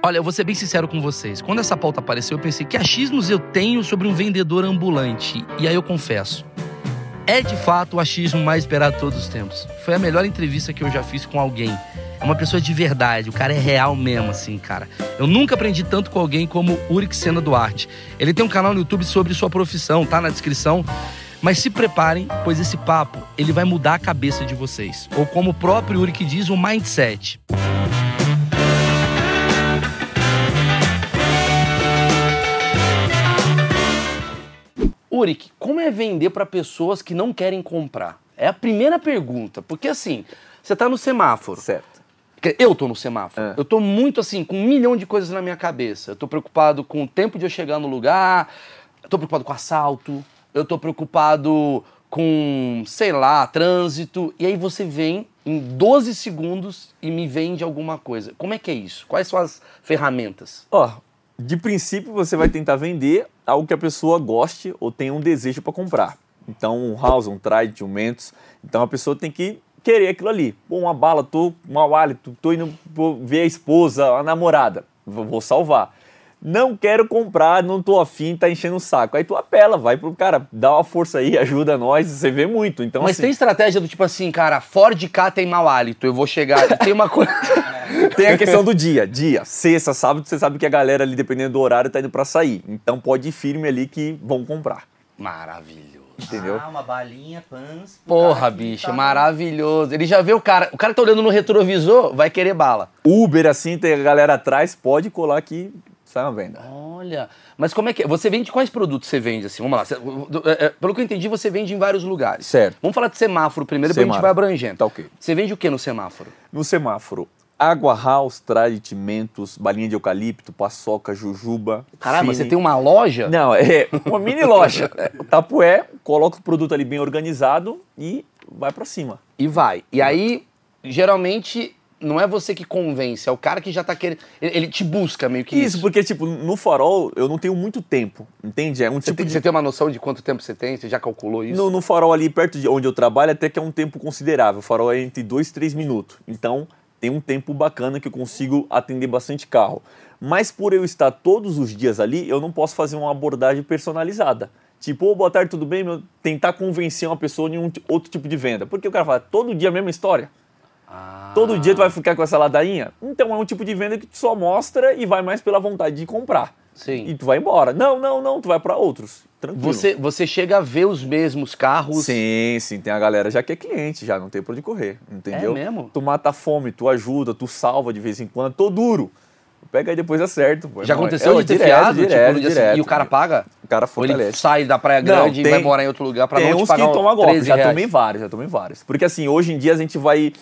Olha, eu vou ser bem sincero com vocês. Quando essa pauta apareceu, eu pensei que achismos eu tenho sobre um vendedor ambulante. E aí eu confesso, é de fato o achismo mais esperado de todos os tempos. Foi a melhor entrevista que eu já fiz com alguém. É uma pessoa de verdade, o cara é real mesmo, assim, cara. Eu nunca aprendi tanto com alguém como Uric Sena Duarte. Ele tem um canal no YouTube sobre sua profissão, tá na descrição. Mas se preparem, pois esse papo, ele vai mudar a cabeça de vocês. Ou como o próprio Uric diz, o mindset. Uric, como é vender para pessoas que não querem comprar? É a primeira pergunta, porque assim, você tá no semáforo. Certo. Eu tô no semáforo. É. Eu tô muito assim, com um milhão de coisas na minha cabeça. Eu tô preocupado com o tempo de eu chegar no lugar, eu tô preocupado com assalto, eu tô preocupado com, sei lá, trânsito. E aí você vem em 12 segundos e me vende alguma coisa. Como é que é isso? Quais são as ferramentas? Ó, de princípio você vai tentar vender algo que a pessoa goste ou tenha um desejo para comprar. Então, um house, um trade, um mentos. Então a pessoa tem que querer aquilo ali. Pô, uma bala, tô mau hálito, tô indo ver a esposa, a namorada. Vou salvar. Não quero comprar, não tô afim, tá enchendo o saco. Aí tu apela, vai pro cara, dá uma força aí, ajuda nós, você vê muito. Então, Mas assim, tem estratégia do tipo assim, cara, Ford K tem mau hálito, eu vou chegar. Tem uma coisa. Tem a questão do dia. Dia, sexta, sábado, você sabe que a galera ali, dependendo do horário, tá indo pra sair. Então pode ir firme ali que vão comprar. Maravilhoso. Entendeu? Ah, uma balinha, pans. Porra, bicho, tá- maravilhoso. Ele já vê o cara. O cara que tá olhando no retrovisor, vai querer bala. Uber, assim, tem a galera atrás, pode colar que sai uma venda. Olha, mas como é que é? Você vende quais produtos você vende assim? Vamos lá. É, é, pelo que eu entendi, você vende em vários lugares. Certo. Vamos falar de semáforo primeiro, depois a gente Semáforo. vai abrangendo. Tá ok. Você vende o que no semáforo? No semáforo, água house, trade, mentos, balinha de eucalipto, paçoca, jujuba. Caramba, você tem uma loja? Não, é uma mini loja. É, o Tapué, coloca o produto ali bem organizado e vai pra cima. E vai. E aí, geralmente, não é você que convence, é o cara que já tá querendo. Ele, ele te busca meio que isso. Isso, porque, tipo, no farol eu não tenho muito tempo, entende? É um Você, tipo tem, de você tem uma noção de quanto tempo você tem? Você já calculou isso? No, no farol ali perto de onde eu trabalho, até que é um tempo considerável. O farol é entre 2 e 3 minutos. Então, tem um tempo bacana que eu consigo atender bastante carro. Mas por eu estar todos os dias ali, eu não posso fazer uma abordagem personalizada. Tipo, ô, boa tarde, tudo bem? Meu, tentar convencer uma pessoa em um outro tipo de venda. Porque o cara fala, todo dia a mesma história. Ah. Todo dia tu vai ficar com essa ladainha? Então é um tipo de venda que tu só mostra e vai mais pela vontade de comprar. Sim. E tu vai embora. Não, não, não, tu vai para outros. Tranquilo. Você, você chega a ver os mesmos carros. Sim, sim, tem a galera já que é cliente, já não tem pra onde correr, entendeu? É mesmo? Tu mata a fome, tu ajuda, tu salva de vez em quando, tô duro. Pega aí depois acerto. pô, Já irmão. aconteceu É, de ter direto, fiado? tipo, direto, dia direto. seguinte, e o cara paga? O cara Ou ele fortalece. sai da Praia Não, Grande e tem- vai morar em outro lugar pra tem não te uns pagar que tomam golpe, 13 já reais. tomei vários, já tomei vários. Porque assim, hoje em dia a gente vai...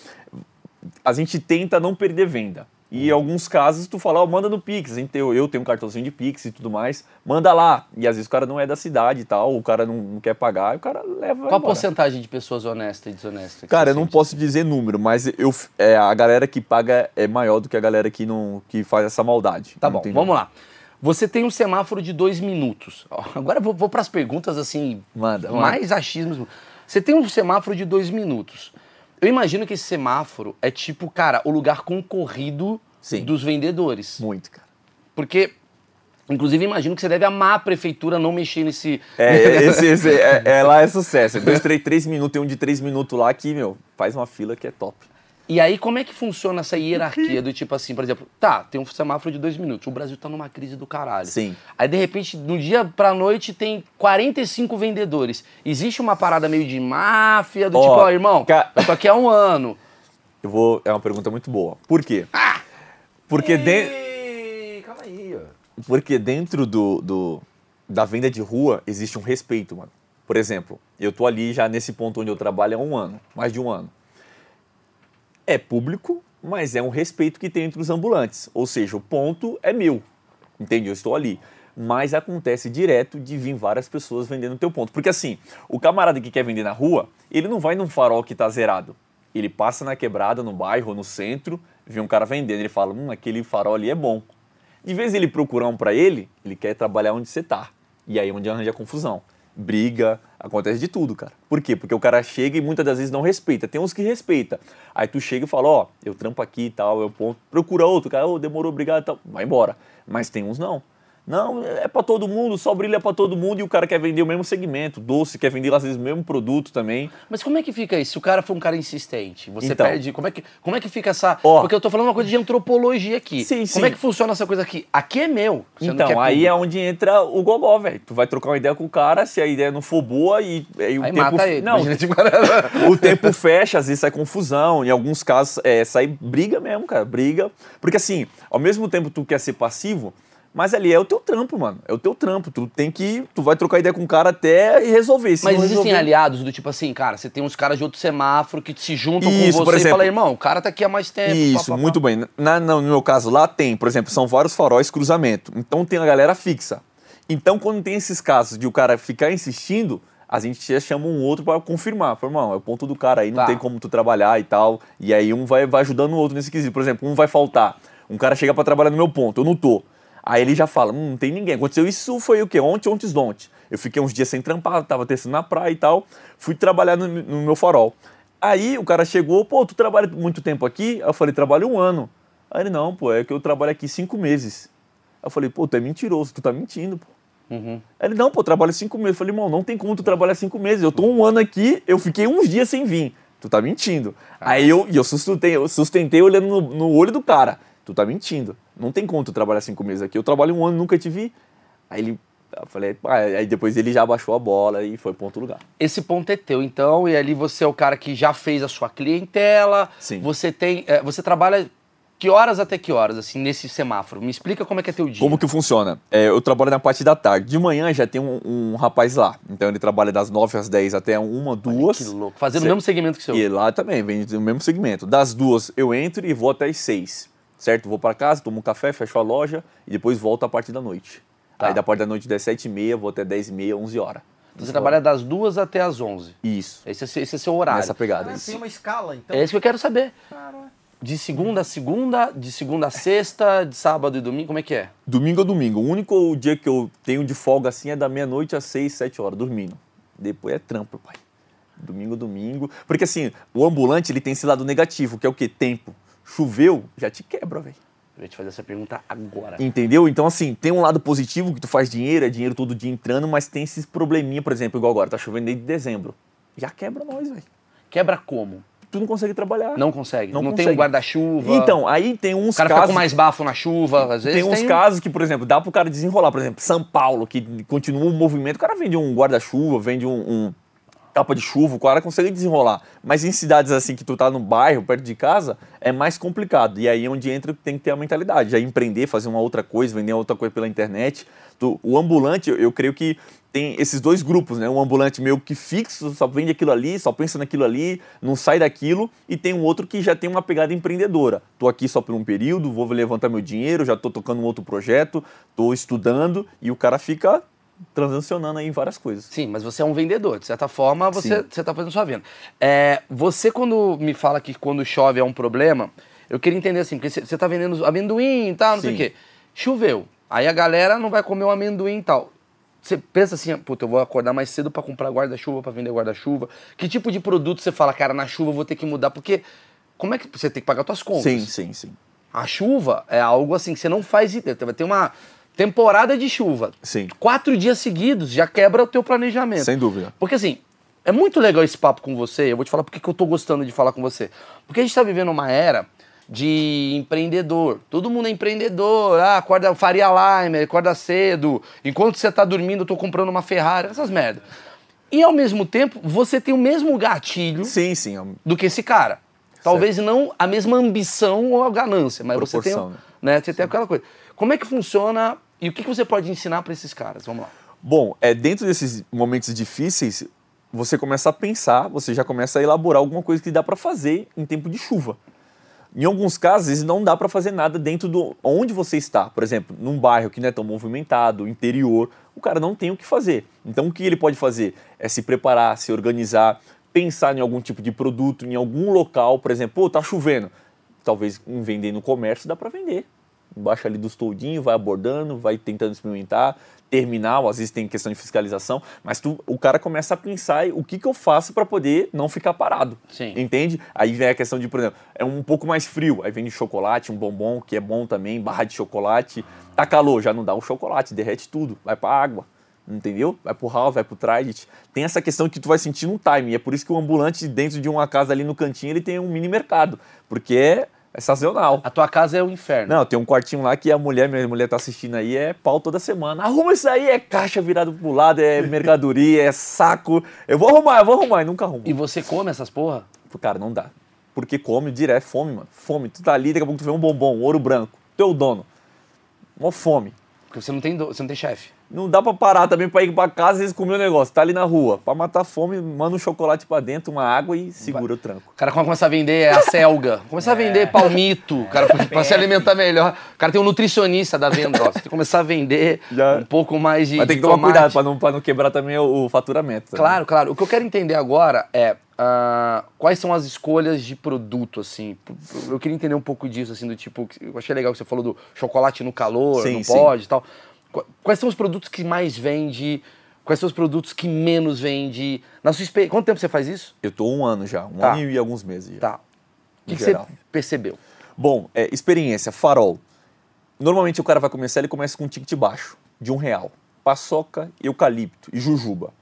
A gente tenta não perder venda. E em alguns casos tu fala, ó, manda no Pix. Eu tenho um cartãozinho de Pix e tudo mais. Manda lá. E às vezes o cara não é da cidade e tal, o cara não, não quer pagar, e o cara leva Qual a porcentagem de pessoas honestas e desonestas? Cara, eu não posso dizer número, mas eu, é, a galera que paga é maior do que a galera que, não, que faz essa maldade. Tá bom, entendeu? vamos lá. Você tem um semáforo de dois minutos. Agora eu vou, vou para as perguntas assim, Manda, manda. mais achismos. Você tem um semáforo de dois minutos. Eu imagino que esse semáforo é tipo, cara, o lugar concorrido Sim. dos vendedores. Muito, cara. Porque, inclusive, imagino que você deve amar a prefeitura não mexer nesse. É, esse, esse- é, é lá é sucesso. É dois, três, três minutos, tem um de três minutos lá que, meu, faz uma fila que é top. E aí, como é que funciona essa hierarquia do tipo assim, por exemplo, tá, tem um semáforo de dois minutos, o Brasil tá numa crise do caralho. Sim. Aí, de repente, no dia pra noite, tem 45 vendedores. Existe uma parada meio de máfia, do Ó, tipo, ó, irmão, ca- eu tô aqui há um ano. Eu vou. É uma pergunta muito boa. Por quê? Porque, de, Ei, calma aí, ó. porque dentro do, do- da venda de rua existe um respeito, mano. Por exemplo, eu tô ali já nesse ponto onde eu trabalho há um ano, mais de um ano. É público, mas é um respeito que tem entre os ambulantes. Ou seja, o ponto é meu. Entende? Eu estou ali. Mas acontece direto de vir várias pessoas vendendo o teu ponto. Porque assim, o camarada que quer vender na rua, ele não vai num farol que tá zerado. Ele passa na quebrada, no bairro, no centro, vê um cara vendendo, ele fala, hum, aquele farol ali é bom. De vez ele procurar um para ele, ele quer trabalhar onde você tá. E aí é onde arranja confusão. Briga, acontece de tudo, cara. Por quê? Porque o cara chega e muitas das vezes não respeita. Tem uns que respeita. Aí tu chega e fala, ó, eu trampo aqui e tal, eu ponto, procura outro, cara, ô, demorou, obrigado e tal, vai embora. Mas tem uns não. Não, é para todo mundo, só brilha para todo mundo e o cara quer vender o mesmo segmento, doce, quer vender às vezes o mesmo produto também. Mas como é que fica isso? Se o cara for um cara insistente, você Então. perde. Como é, que, como é que fica essa. Ó. Porque eu tô falando uma coisa de antropologia aqui. Sim, como sim. é que funciona essa coisa aqui? Aqui é meu. Então, aí é onde entra o gogó, velho. Tu vai trocar uma ideia com o cara, se a ideia não for boa e aí o Aí tempo mata ele. Não, tipo, o tempo fecha, às vezes sai confusão, em alguns casos é, sai briga mesmo, cara, briga. Porque assim, ao mesmo tempo tu quer ser passivo, mas ali é o teu trampo, mano. É o teu trampo. Tu tem que. Tu vai trocar ideia com o cara até resolver. Se Mas existem resolver- aliados do tipo assim, cara, você tem uns caras de outro semáforo que se juntam Isso, com por você e exemplo. falam, irmão, o cara tá aqui há mais tempo. Isso, pá, pá, pá. muito bem. Na, na- no meu caso lá tem, por exemplo, são vários faróis cruzamento. Então tem a galera fixa. Então quando tem esses casos de o cara ficar insistindo, a gente já chama um outro para confirmar. Fala, irmão, é o ponto do cara aí, não Tá. tem como tu trabalhar e tal. E aí um vai, vai ajudando o outro nesse quesito. Por exemplo, um vai faltar. Um cara chega para trabalhar no meu ponto, eu não tô. Aí ele já fala, hum, não tem ninguém. Aconteceu isso foi o quê? Ontem, ontem, ontem. Eu fiquei uns dias sem trampar, tava testando na praia e tal. Fui trabalhar no, no meu farol. Aí o cara chegou, pô, tu trabalha muito tempo aqui? Eu falei, trabalho um ano. Aí ele, não, pô, é que eu trabalho aqui cinco meses. Aí eu falei, pô, tu é mentiroso, tu tá mentindo, pô. Uhum. Ele, não, pô, eu trabalho cinco meses. Eu falei, irmão, não tem como tu trabalhar cinco meses. Eu tô um ano aqui, eu fiquei uns dias sem vir. Tu tá mentindo. Aí eu, eu sustentei, eu sustentei olhando no, no olho do cara. Tu tá mentindo. Não tem como tu trabalhar cinco meses aqui. Eu trabalho um ano, nunca te vi. Aí ele, eu falei, ah, aí depois ele já abaixou a bola e foi ponto lugar. Esse ponto é teu, então, e ali você é o cara que já fez a sua clientela. Sim. Você tem. é, você trabalha que horas até que horas, assim, nesse semáforo? Me explica como é que é teu dia. Como que funciona? É, eu trabalho na parte da tarde. De manhã já tem um, um rapaz lá. Então ele trabalha das 9 às 10 até uma, duas. Que louco. Fazendo Cê- o mesmo segmento que o seu. E lá também, vem do mesmo segmento. Das duas eu entro e vou até as seis. Certo? Vou para casa, tomo um café, fecho a loja e depois volto a partir da noite. Tá. Aí da parte da noite das sete e meia, vou até dez e meia, onze horas. Você trabalha das duas até as onze. Isso. Esse é, seu- esse é seu horário. Nessa pegada. Ah, isso. tem uma escala, então. É isso que eu quero saber. Cara, De segunda a segunda, de segunda a sexta, de sábado e domingo, como é que é? Domingo a domingo. O único dia que eu tenho de folga assim é da meia-noite às seis, sete horas, dormindo. Depois é trampo, pai. Domingo a domingo. Porque assim, o ambulante ele tem esse lado negativo, que é o quê? Tempo. Choveu, já te quebra, velho. Eu ia te fazer essa pergunta agora. Entendeu? Então, assim, tem um lado positivo que tu faz dinheiro, é dinheiro todo dia entrando, mas tem esses probleminha, por exemplo, igual agora, tá chovendo desde dezembro. Já quebra nós, velho. Quebra como? Tu não consegue trabalhar. Não consegue. Não, Não tem um consegue. guarda-chuva. Então, aí tem uns o cara casos. fica com mais bafo na chuva, às vezes. Tem uns casos que, por exemplo, dá pro cara desenrolar. Por exemplo, São Paulo, que continua um movimento. O cara vende um guarda-chuva, vende um, um capa de chuva, o cara consegue desenrolar. Mas em cidades assim que tu tá no bairro, perto de casa, é mais complicado. E aí é onde entra tem que ter a mentalidade. Já empreender, fazer uma outra coisa, vender outra coisa pela internet. Tu- o ambulante, eu, eu creio que tem esses dois grupos, né? Um ambulante meio que fixo, só vende aquilo ali, só pensa naquilo ali, não sai daquilo. E tem um outro que já tem uma pegada empreendedora. Tô aqui só por um período, vou levantar meu dinheiro, já tô tocando um outro projeto, tô estudando. E o cara fica transacionando aí em várias coisas. Sim, mas você é um vendedor. De certa forma, você, Sim. você tá fazendo sua venda. É, você, quando me fala que quando chove é um problema, eu queria entender assim, porque você, você tá vendendo amendoim e tal, não sei o Sim. quê. Choveu. Aí a galera não vai comer o amendoim e tal. Você pensa assim, puta, eu vou acordar mais cedo pra comprar guarda-chuva, pra vender guarda-chuva. Que tipo de produto você fala, cara, na chuva eu vou ter que mudar? Porque como é que você tem que pagar suas contas? Sim, sim, sim. A chuva é algo assim que você não faz ideia. Vai ter uma temporada de chuva. Sim. Quatro dias seguidos já quebra o teu planejamento. Sem dúvida. Porque assim, é muito legal esse papo com você. Eu vou te falar porque que eu tô gostando de falar com você. Porque a gente tá vivendo uma era de empreendedor. Todo mundo é empreendedor. Ah, acorda Faria Lime, acorda cedo. Enquanto você tá dormindo, eu tô comprando uma Ferrari, essas merdas. E ao mesmo tempo, você tem o mesmo gatilho Sim, sim. é um- do que esse cara. Talvez não a mesma ambição ou a ganância, mas você tem, Proporção, né? Você tem aquela coisa. Como é que funciona e o que você pode ensinar para esses caras? Vamos lá. Bom, é, dentro desses momentos difíceis, você começa a pensar, você já começa a elaborar alguma coisa que dá para fazer em tempo de chuva. Em alguns casos, não dá para fazer nada dentro do onde você está. Por exemplo, num bairro que não é tão movimentado, interior, o cara não tem o que fazer. Então, o que ele pode fazer é se preparar, se organizar, pensar em algum tipo de produto, em algum local. Por exemplo, pô, tá chovendo. Talvez vender no comércio dá para vender. Embaixo ali dos toldinhos, vai abordando, vai tentando experimentar, terminal, às vezes tem questão de fiscalização, mas tu, o cara começa a pensar o que, que eu faço para poder não ficar parado. Sim. Entende? Aí vem a questão de, por exemplo, é um pouco mais frio, aí vem de chocolate, um bombom, que é bom também, barra de chocolate. Tá calor, já não dá o chocolate, derrete tudo, vai pra água. Entendeu? Vai pro house, vai pro trident. Tem essa questão que tu vai sentir um time. É por isso que o ambulante dentro de uma casa ali no cantinho, ele tem um mini mercado. Porque é, é sazonal. A tua casa é o inferno. Não, tem um quartinho lá que a mulher, minha mulher tá assistindo aí, é pau toda semana. Arruma isso aí, é caixa virada pro lado, é mercadoria, é saco. Eu vou arrumar, eu vou arrumar, e nunca arrumo. E você come essas porra? Cara, não dá. Porque come direto, é fome, mano. Fome. Tu tá ali, daqui a pouco tu vê um bombom, um ouro branco. Teu dono. Mó fome. Porque você não tem, do- você não tem chefe. Não dá pra parar também pra ir pra casa e comer o negócio. Tá ali na rua. Pra matar a fome, manda um chocolate pra dentro, uma água e segura o tranco. O cara começa a vender a selga, começa a vender palmito, cara pra se alimentar melhor. O cara tem um nutricionista da venda, ó. Você tem que começar a vender Já. um pouco mais de Mas tem que tomar tomate. cuidado pra não, pra não quebrar também o, o faturamento. também. Claro, claro. O que eu quero entender agora é ah, quais são as escolhas de produto, assim. Eu queria entender um pouco disso, assim, do tipo. Eu achei legal que você falou do chocolate no calor, Sim, não sim. pode e tal. Qu- Quais são os produtos que mais vende? Quais são os produtos que menos vende? Na sua experiência. Quanto tempo você faz isso? Eu tô um ano já, um Tá. ano e alguns meses já. Tá. O que, que você percebeu? Bom, é, experiência, farol. Normalmente o cara vai começar, ele começa com um ticket baixo, de um real. Paçoca, eucalipto e jujuba.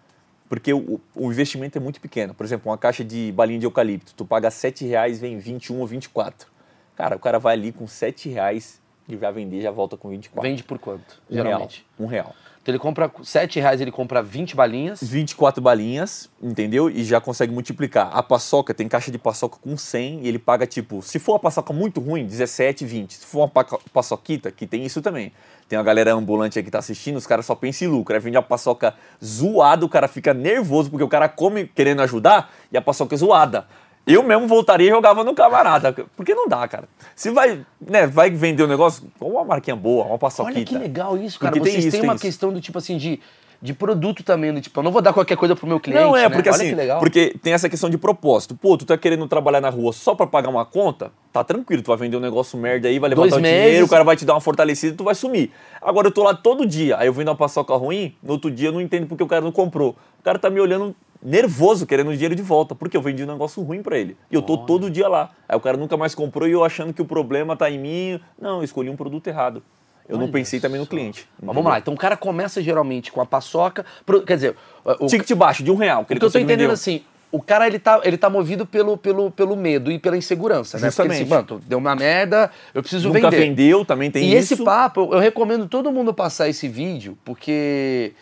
Porque o, o investimento é muito pequeno. Por exemplo, uma caixa de balinha de eucalipto, tu paga 7 reais, vem 21 ou 24. Cara, o cara vai ali com 7 reais e vai vender, já volta com 24. Vende por quanto? um geralmente. real. Um real. Então ele compra 7 reais, ele compra 20 balinhas. 24 balinhas, entendeu? E já consegue multiplicar. A paçoca, tem caixa de paçoca com 100 e ele paga tipo, se for uma paçoca muito ruim, 17, 20. Se for uma paçoquita, que tem isso também. Tem uma galera ambulante aí que tá assistindo, os caras só pensam em lucro. Aí vende a paçoca zoada, o cara fica nervoso porque o cara come querendo ajudar e a paçoca é zoada. Eu mesmo voltaria e jogava no camarada, porque não dá, cara. Se vai, né, vai vender um negócio, uma marquinha boa, uma paçoquita. Olha que legal isso, cara. Porque tem Vocês isso, têm tem uma isso. questão do tipo assim de, de produto também, do tipo, eu não vou dar qualquer coisa pro meu cliente. Não, é, né? porque assim, porque tem essa questão de propósito. Pô, tu tá querendo trabalhar na rua só pra pagar uma conta? Tá tranquilo, tu vai vender um negócio merda aí, vai levantar Dois o dinheiro, meses. o cara vai te dar uma fortalecida e tu vai sumir. Agora eu tô lá todo dia, aí eu vendo uma paçoca ruim, no outro dia eu não entendo porque o cara não comprou. O cara tá me olhando nervoso, querendo o dinheiro de volta, porque eu vendi um negócio ruim pra ele. E eu tô todo dia lá. Aí o cara nunca mais comprou e eu achando que o problema tá em mim. Não, eu escolhi um produto errado. Eu não Olha pensei também no cliente. Mas vamos lá, então o cara começa geralmente com a paçoca. pro- Quer dizer, o, o Ticket baixo, de um real. que Que ele eu tô entendendo vender. assim, o cara ele tá, ele tá movido pelo, pelo, pelo medo e pela insegurança, né? Porque ele Justamente. assim, mano, tô- deu uma merda, eu preciso Nunca vender. vendeu, também tem e isso. esse papo, eu- eu recomendo todo mundo passar esse vídeo, porque.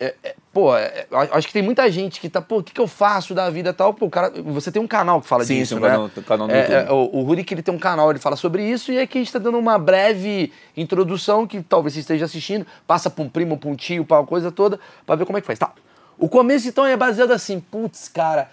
é, é, pô, é, eu acho que tem muita gente que tá, pô, o que, que eu faço da vida e tal? Pô, o cara, você tem um canal que fala Sim, disso, sim, um né? canal- canal no É, YouTube. é, o, o Rurik, ele tem um canal, ele fala sobre isso, e aqui a gente tá dando uma breve introdução, que talvez você esteja assistindo, passa pra um primo, pra um tio, pra uma coisa toda, pra ver como é que faz. Tá. O começo, então, é baseado assim, putz, cara,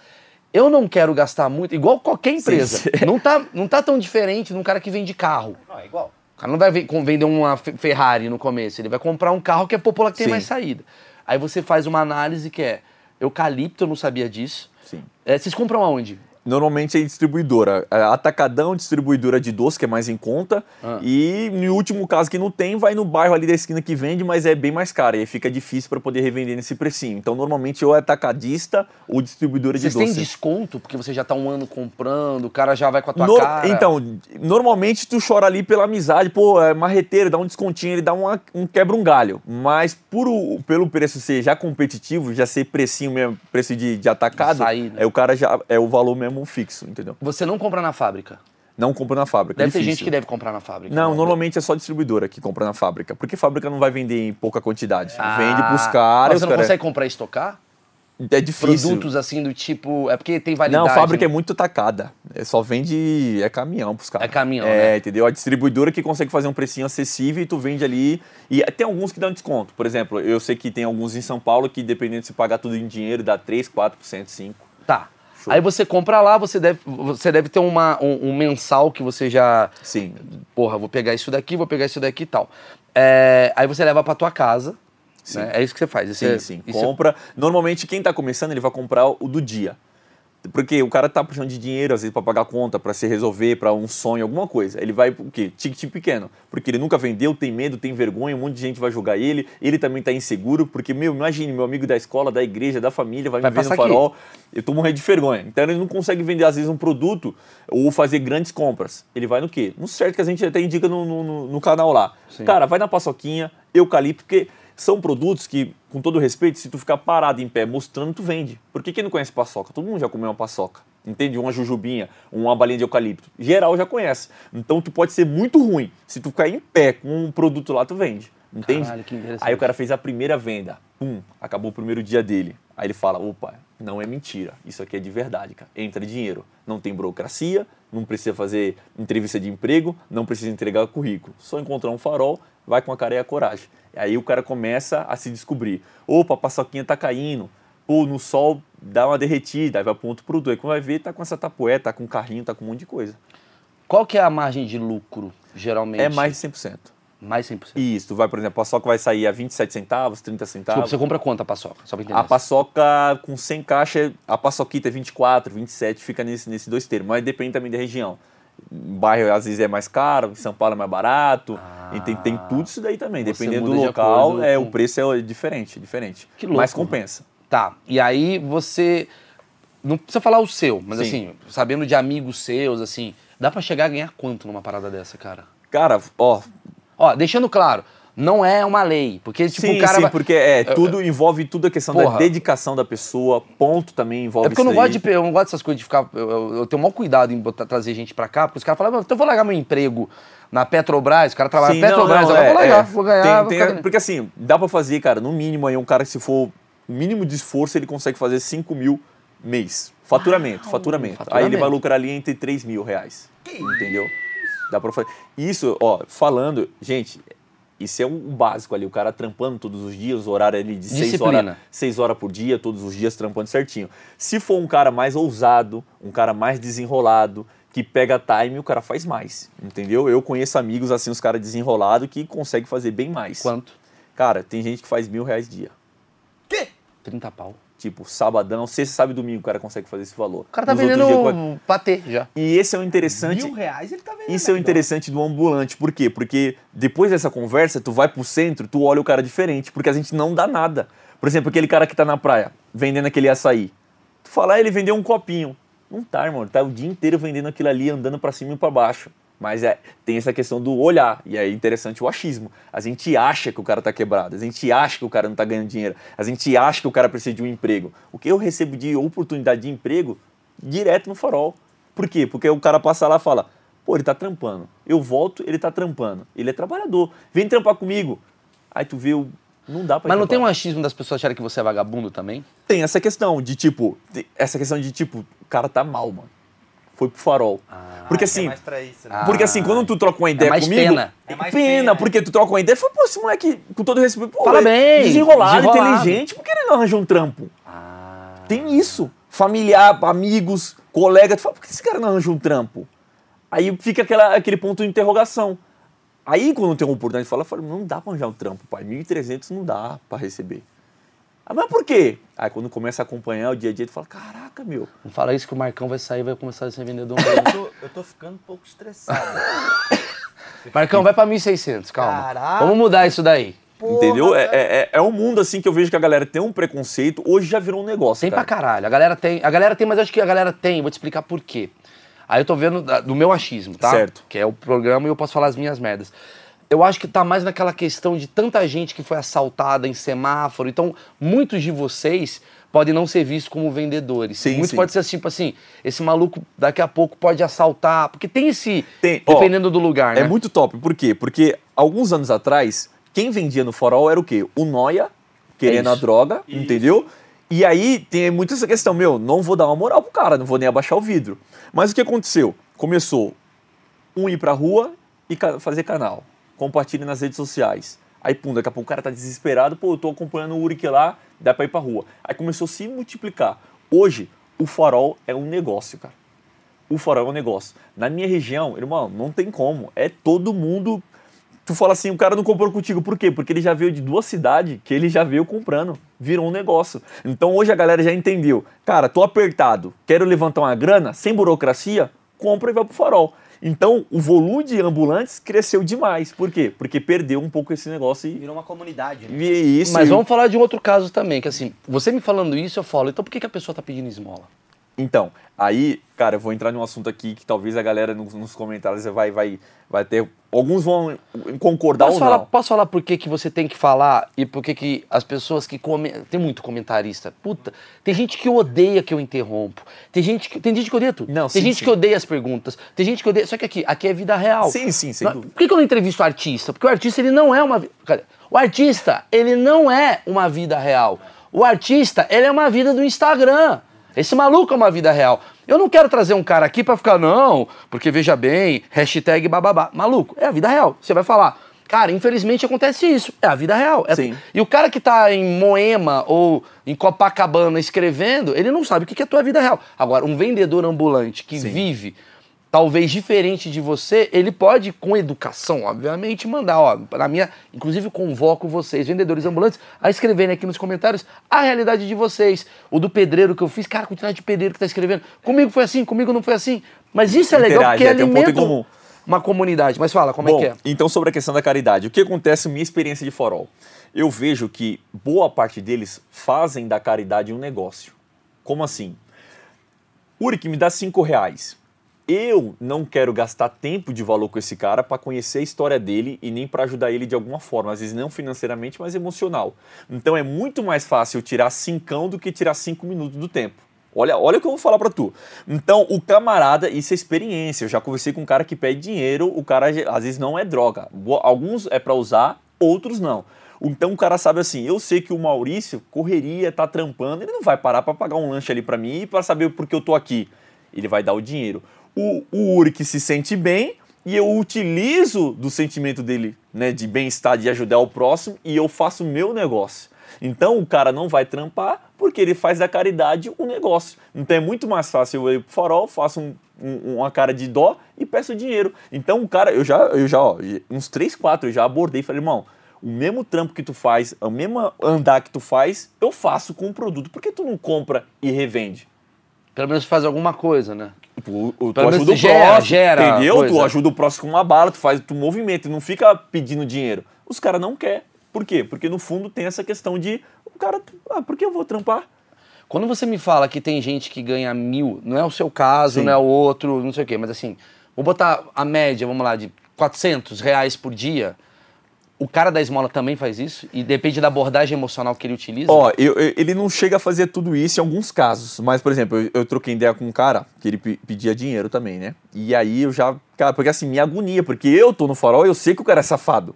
eu não quero gastar muito, igual qualquer empresa. sim. Não, tá, não tá tão diferente de um cara que vende carro. Não, é igual. O cara não vai vender uma Fe- Ferrari no começo, ele vai comprar um carro que é popular, que tem Sim. mais saída. Aí você faz uma análise que é eucalipto, eu não sabia disso. Sim. É, vocês compram aonde? Normalmente é distribuidora. É, Atacadão, distribuidora de doce, que é mais em conta. Ah. E no último caso que não tem, vai no bairro ali da esquina que vende, mas é bem mais caro. E aí fica difícil para poder revender nesse precinho. Então, normalmente, ou é atacadista ou distribuidora Vocês de têm doce. desconto? Porque você já tá um ano comprando, o cara já vai com a tua Nor- cara. Então, normalmente tu chora ali pela amizade, pô, é marreteiro, dá um descontinho, ele dá uma- um quebra um galho. Mas por o- pelo preço ser já competitivo, já ser precinho mesmo, preço de, de atacado, é o cara já é o valor mesmo fixo, entendeu? Você não compra na fábrica. Não compra na fábrica. Deve ter difícil. gente que deve comprar na fábrica. Não, né? normalmente é só distribuidora que compra na fábrica. Porque fábrica não vai vender em pouca quantidade. Ah, Vende pros Mas caras. você não cara- consegue comprar e estocar? É difícil. Produtos assim do tipo. É porque tem validade. Não, fábrica né? é muito tacada. É só vende. É caminhão pros caras. É caminhão, É, né? entendeu? A distribuidora que consegue fazer um precinho acessível e tu vende ali. E tem alguns que dão desconto. Por exemplo, eu sei que tem alguns em São Paulo que, dependendo de se pagar tudo em dinheiro, dá 3, 4%, 5%. Tá. Show. Aí você compra lá, você deve, você deve ter uma, um, um mensal que você já. Sim. Porra, vou pegar isso daqui, vou pegar isso daqui e tal. É, aí você leva pra tua casa. Sim. né? É isso que você faz. Sim, Você- sim. isso- Compra. Normalmente, quem tá começando, ele vai comprar o do dia. Porque o cara tá precisando de dinheiro, às vezes, para pagar conta, para se resolver, para um sonho, alguma coisa. Ele vai, o quê? Ticket pequeno. Porque ele nunca vendeu, tem medo, tem vergonha, um monte de gente vai julgar ele. Ele também tá inseguro, porque, meu, imagine, meu amigo da escola, da igreja, da família, vai, Vai me ver no passar aqui. farol. Eu tô morrendo de vergonha. Então ele não consegue vender, às vezes, um produto ou fazer grandes compras. Ele vai no quê? No certo que a gente até indica no, no, no- no canal lá. Sim. Cara, vai na paçoquinha, eucalipto, porque são produtos que, com todo respeito, se tu ficar parado em pé mostrando, tu vende. Porque quem não conhece paçoca? Todo mundo já comeu uma paçoca. Entende? Uma jujubinha, uma balinha de eucalipto. Geral já conhece. Então tu pode ser muito ruim. Se tu ficar em pé com um produto lá, tu vende. Entende? Caralho. Aí o cara fez a primeira venda. Pum, acabou o primeiro dia dele. Aí ele fala: opa, não é mentira. Isso aqui é de verdade, cara. Entra dinheiro. Não tem burocracia, não precisa fazer entrevista de emprego, não precisa entregar currículo. Só encontrar um farol, vai com a cara e a coragem. Aí o cara começa a se descobrir. Opa, a paçoquinha tá caindo. Pô, no sol dá uma derretida, aí vai para outro produto. Aí quando vai ver, tá com essa tapoé, tá com carrinho, tá com um monte de coisa. Qual que é a margem de lucro, geralmente? É mais de 100%. Mais 100%. Isso, tu vai, por exemplo, a paçoca vai sair a 27 centavos, 30 centavos. Desculpa, você compra quanto a paçoca? Só pra entender. A paçoca com 100 caixas, a paçoquita é 24, 27, fica nesse, nesse dois termos. Mas depende também da região. Bairro às vezes é mais caro, em São Paulo é mais barato. e tem, tem tudo isso daí também. Dependendo do de local, acordo é, com- o preço é diferente, diferente. Que louco, Mas compensa. Tá, e aí você. Não precisa falar o seu, mas Sim. assim, sabendo de amigos seus, assim, dá pra chegar a ganhar quanto numa parada dessa, cara? Cara, ó. Ó, deixando claro, não é uma lei, porque tipo sim, o cara sim, vai- porque é, tudo envolve tudo a questão Porra. da dedicação da pessoa, ponto também envolve É porque eu não gosto de eu não gosto dessas coisas de ficar. Eu, eu- eu tenho o maior cuidado em botar- trazer gente pra cá, porque os caras falam, "Ah, então eu vou largar meu emprego na Petrobras, o cara trabalha Sim, na Petrobras, não, não, eu vou é, largar, é. vou ganhar. Tem- vou tem- porque assim, dá pra fazer, cara, no mínimo aí um cara que se for o mínimo de esforço, ele consegue fazer 5 mil mês. Faturamento, faturamento. Aí ele faturamento. vai lucrar ali entre 3 mil reais. Entendeu? Dá pra fazer. Isso, ó, falando, gente, isso é um básico ali, o cara trampando todos os dias, o horário ali de 6 Disciplina. horas, seis horas por dia, todos os dias trampando certinho. Se for um cara mais ousado, um cara mais desenrolado, que pega time, o cara faz mais, entendeu? Eu conheço amigos assim, os caras desenrolados que conseguem fazer bem mais. Quanto? Cara, tem gente que faz mil reais dia. 30 pau. Tipo, sabadão, sexta, sábado e domingo o cara consegue fazer esse valor. O cara tá Nos vendendo dias, vai- patê já. E esse é o interessante. Mil reais ele tá vendo. Isso é o interessante do ambulante. Por quê? Porque depois dessa conversa, tu vai pro centro, tu olha o cara diferente, porque a gente não dá nada. Por exemplo, aquele cara que tá na praia, vendendo aquele açaí. Tu fala, ah, ele vendeu um copinho. Não tá, irmão. Ele tá o dia inteiro vendendo aquilo ali, andando pra cima e pra baixo. Mas é, tem essa questão do olhar. E é interessante o achismo. A gente acha que o cara tá quebrado. A gente acha que o cara não tá ganhando dinheiro. A gente acha que o cara precisa de um emprego. O que eu recebo de oportunidade de emprego direto no farol. Por quê? Porque o cara passa lá e fala, pô, ele tá trampando. Eu volto, ele tá trampando. Ele é trabalhador. Vem trampar comigo. Aí tu vê o... Não dá pra Mas não tem trampar. um achismo das pessoas acharem que você é vagabundo também? Tem essa questão de tipo... tem Essa questão de tipo, o cara tá mal, mano. Foi pro farol. porque Ah, assim... É mais pra isso, né? Ah. Porque assim, quando tu troca uma ideia mais comigo. pena. É mais pena, pena, porque tu troca uma ideia e fala, pô, esse moleque, com todo respeito, pô, Fala é bem, desenrolado, desenrolado. inteligente, por que ele não arranja um trampo? Ah. Tem isso. Familiar, amigos, colega, tu fala, por que esse cara não arranja um trampo? Aí fica aquela, aquele ponto de interrogação. Aí, quando tem uma oportunidade de falar, eu falo, não dá pra arranjar um trampo, pai. 1.300 não dá pra receber. Ah, mas por quê? Aí, quando começa a acompanhar o dia a dia, tu fala, caraca, meu. Não fala isso que o Marcão vai sair e vai começar a ser vendedor. Eu tô, eu tô ficando um pouco estressado. Marcão, vai pra 1.600, calma. Caraca. Vamos mudar isso daí. Entendeu? É, é, é um mundo assim que eu vejo que a galera tem um preconceito, hoje já virou um negócio. Tem cara. pra caralho. A galera tem, a galera tem, mas eu acho que a galera tem. Vou te explicar por quê. Aí eu tô vendo da- do meu achismo, tá? Certo. Que é o programa e eu posso falar as minhas merdas. Eu acho que tá mais naquela questão de tanta gente que foi assaltada em semáforo. Então, muitos de vocês podem não ser vistos como vendedores. Sim, Muitos sim. pode ser assim, tipo assim, esse maluco daqui a pouco pode assaltar. Porque tem esse. Tem, ó, dependendo do lugar, né? É muito top. Por quê? Porque alguns anos atrás, quem vendia no farol era o quê? O noia, querendo É a isso. droga, entendeu? E aí tem muito essa questão, meu, não vou dar uma moral pro cara, não vou nem abaixar o vidro. Mas o que aconteceu? Começou um ir pra rua e fazer canal. Compartilhe nas redes sociais. Aí, pum, daqui a pouco o cara tá desesperado, pô, eu tô acompanhando o Urique lá, dá pra ir pra rua. Aí começou a se multiplicar. Hoje, o farol é um negócio, cara. O farol é um negócio. Na minha região, irmão, não tem como. É todo mundo tu fala assim, o cara não comprou contigo, por quê? Porque ele já veio de duas cidades que ele já veio comprando, virou um negócio. Então hoje a galera já entendeu, cara, tô apertado, quero levantar uma grana, sem burocracia, compra e vai pro farol. Então o volume de ambulantes cresceu demais. Por quê? Porque perdeu um pouco esse negócio e. Virou uma comunidade, né? e isso, Mas e- vamos falar de um outro caso também, que assim, você me falando isso, eu falo, então por que, que a pessoa tá pedindo esmola? Então, aí, cara, eu vou entrar num assunto aqui que talvez a galera nos, nos comentários vai, vai, vai ter. Alguns vão concordar Posso ou falar, não. posso falar por que, que você tem que falar e por que, que as pessoas que comentam. Tem muito comentarista. Puta, tem gente que odeia que eu interrompo. Tem gente que, tem gente que odeia tudo. Não, tem sim, gente sim. que odeia as perguntas. Tem gente que odeia. Só que aqui, aqui é vida real. Sim, sim, sem Não- dúvida. Por que, que eu não entrevisto o artista? Porque o artista ele não é uma. Cara, o artista, ele não é uma vida real. O artista, ele é uma vida do Instagram. Esse maluco é uma vida real. Eu não quero trazer um cara aqui pra ficar, não, porque veja bem, hashtag bababá. Maluco, é a vida real. Você vai falar, cara, infelizmente acontece isso. É a vida real. É- Sim. E o cara que tá em Moema ou em Copacabana escrevendo, ele não sabe o que que é a tua vida real. Agora, um vendedor ambulante que Sim. vive talvez diferente de você, ele pode, com educação, obviamente, mandar, ó, na minha, inclusive convoco vocês, vendedores ambulantes, a escreverem aqui nos comentários a realidade de vocês. O do pedreiro que eu fiz, cara, quantidade de pedreiro que tá escrevendo. Comigo foi assim, comigo não foi assim. Mas isso é legal Interage, porque é, tem um ponto em alimenta comum. uma comunidade. Mas fala, como Bom, é que é? então sobre a questão da caridade, o que acontece minha experiência de farol? Eu vejo que boa parte deles fazem da caridade um negócio. Como assim? Uric, me dá cinco reais. Eu não quero gastar tempo de valor com esse cara para conhecer a história dele e nem para ajudar ele de alguma forma, às vezes não financeiramente, mas emocional. Então é muito mais fácil tirar cincão do que tirar cinco minutos do tempo. Olha, olha o que eu vou falar pra tu. Então, o camarada, isso é experiência. Eu já conversei com um cara que pede dinheiro, o cara às vezes não é droga. Alguns é pra usar, outros não. Então o cara sabe assim, eu sei que o Maurício correria, tá trampando, ele não vai parar pra pagar um lanche ali pra mim e pra saber por que eu tô aqui. Ele vai dar o dinheiro. O, o Uri que se sente bem e eu utilizo do sentimento dele, né, de bem-estar, de ajudar o próximo e eu faço o meu negócio. Então o cara não vai trampar porque ele faz da caridade um negócio. Então é muito mais fácil eu ir pro farol, faço um- um- uma cara de dó e peço dinheiro. Então o cara, eu já, eu já, ó, uns 3, 4 eu já abordei e falei, irmão, o mesmo trampo que tu faz, o mesmo andar que tu faz, eu faço com o produto. Por que tu não compra e revende? Pelo menos faz alguma coisa, né? Tu, tu Pelo ajuda o gera- próximo, gera entendeu? Tu coisa. ajuda o próximo com uma bala, tu faz tu movimento, não fica pedindo dinheiro. Os caras não querem. Por quê? Porque no fundo tem essa questão de o cara, ah, por que eu vou trampar? Quando você me fala que tem gente que ganha mil, não é o seu caso, Sim. não é o outro, não sei o quê, mas assim, vou botar a média, vamos lá, de 400 reais por dia. O cara da esmola também faz isso? E depende da abordagem emocional que ele utiliza? Ó, eu- eu- ele não chega a fazer tudo isso em alguns casos, mas, por exemplo, eu, eu troquei ideia com um cara que ele pe- pedia dinheiro também, né? E aí eu já. Cara, porque assim, me agonia, porque eu tô no farol eu sei que o cara é safado.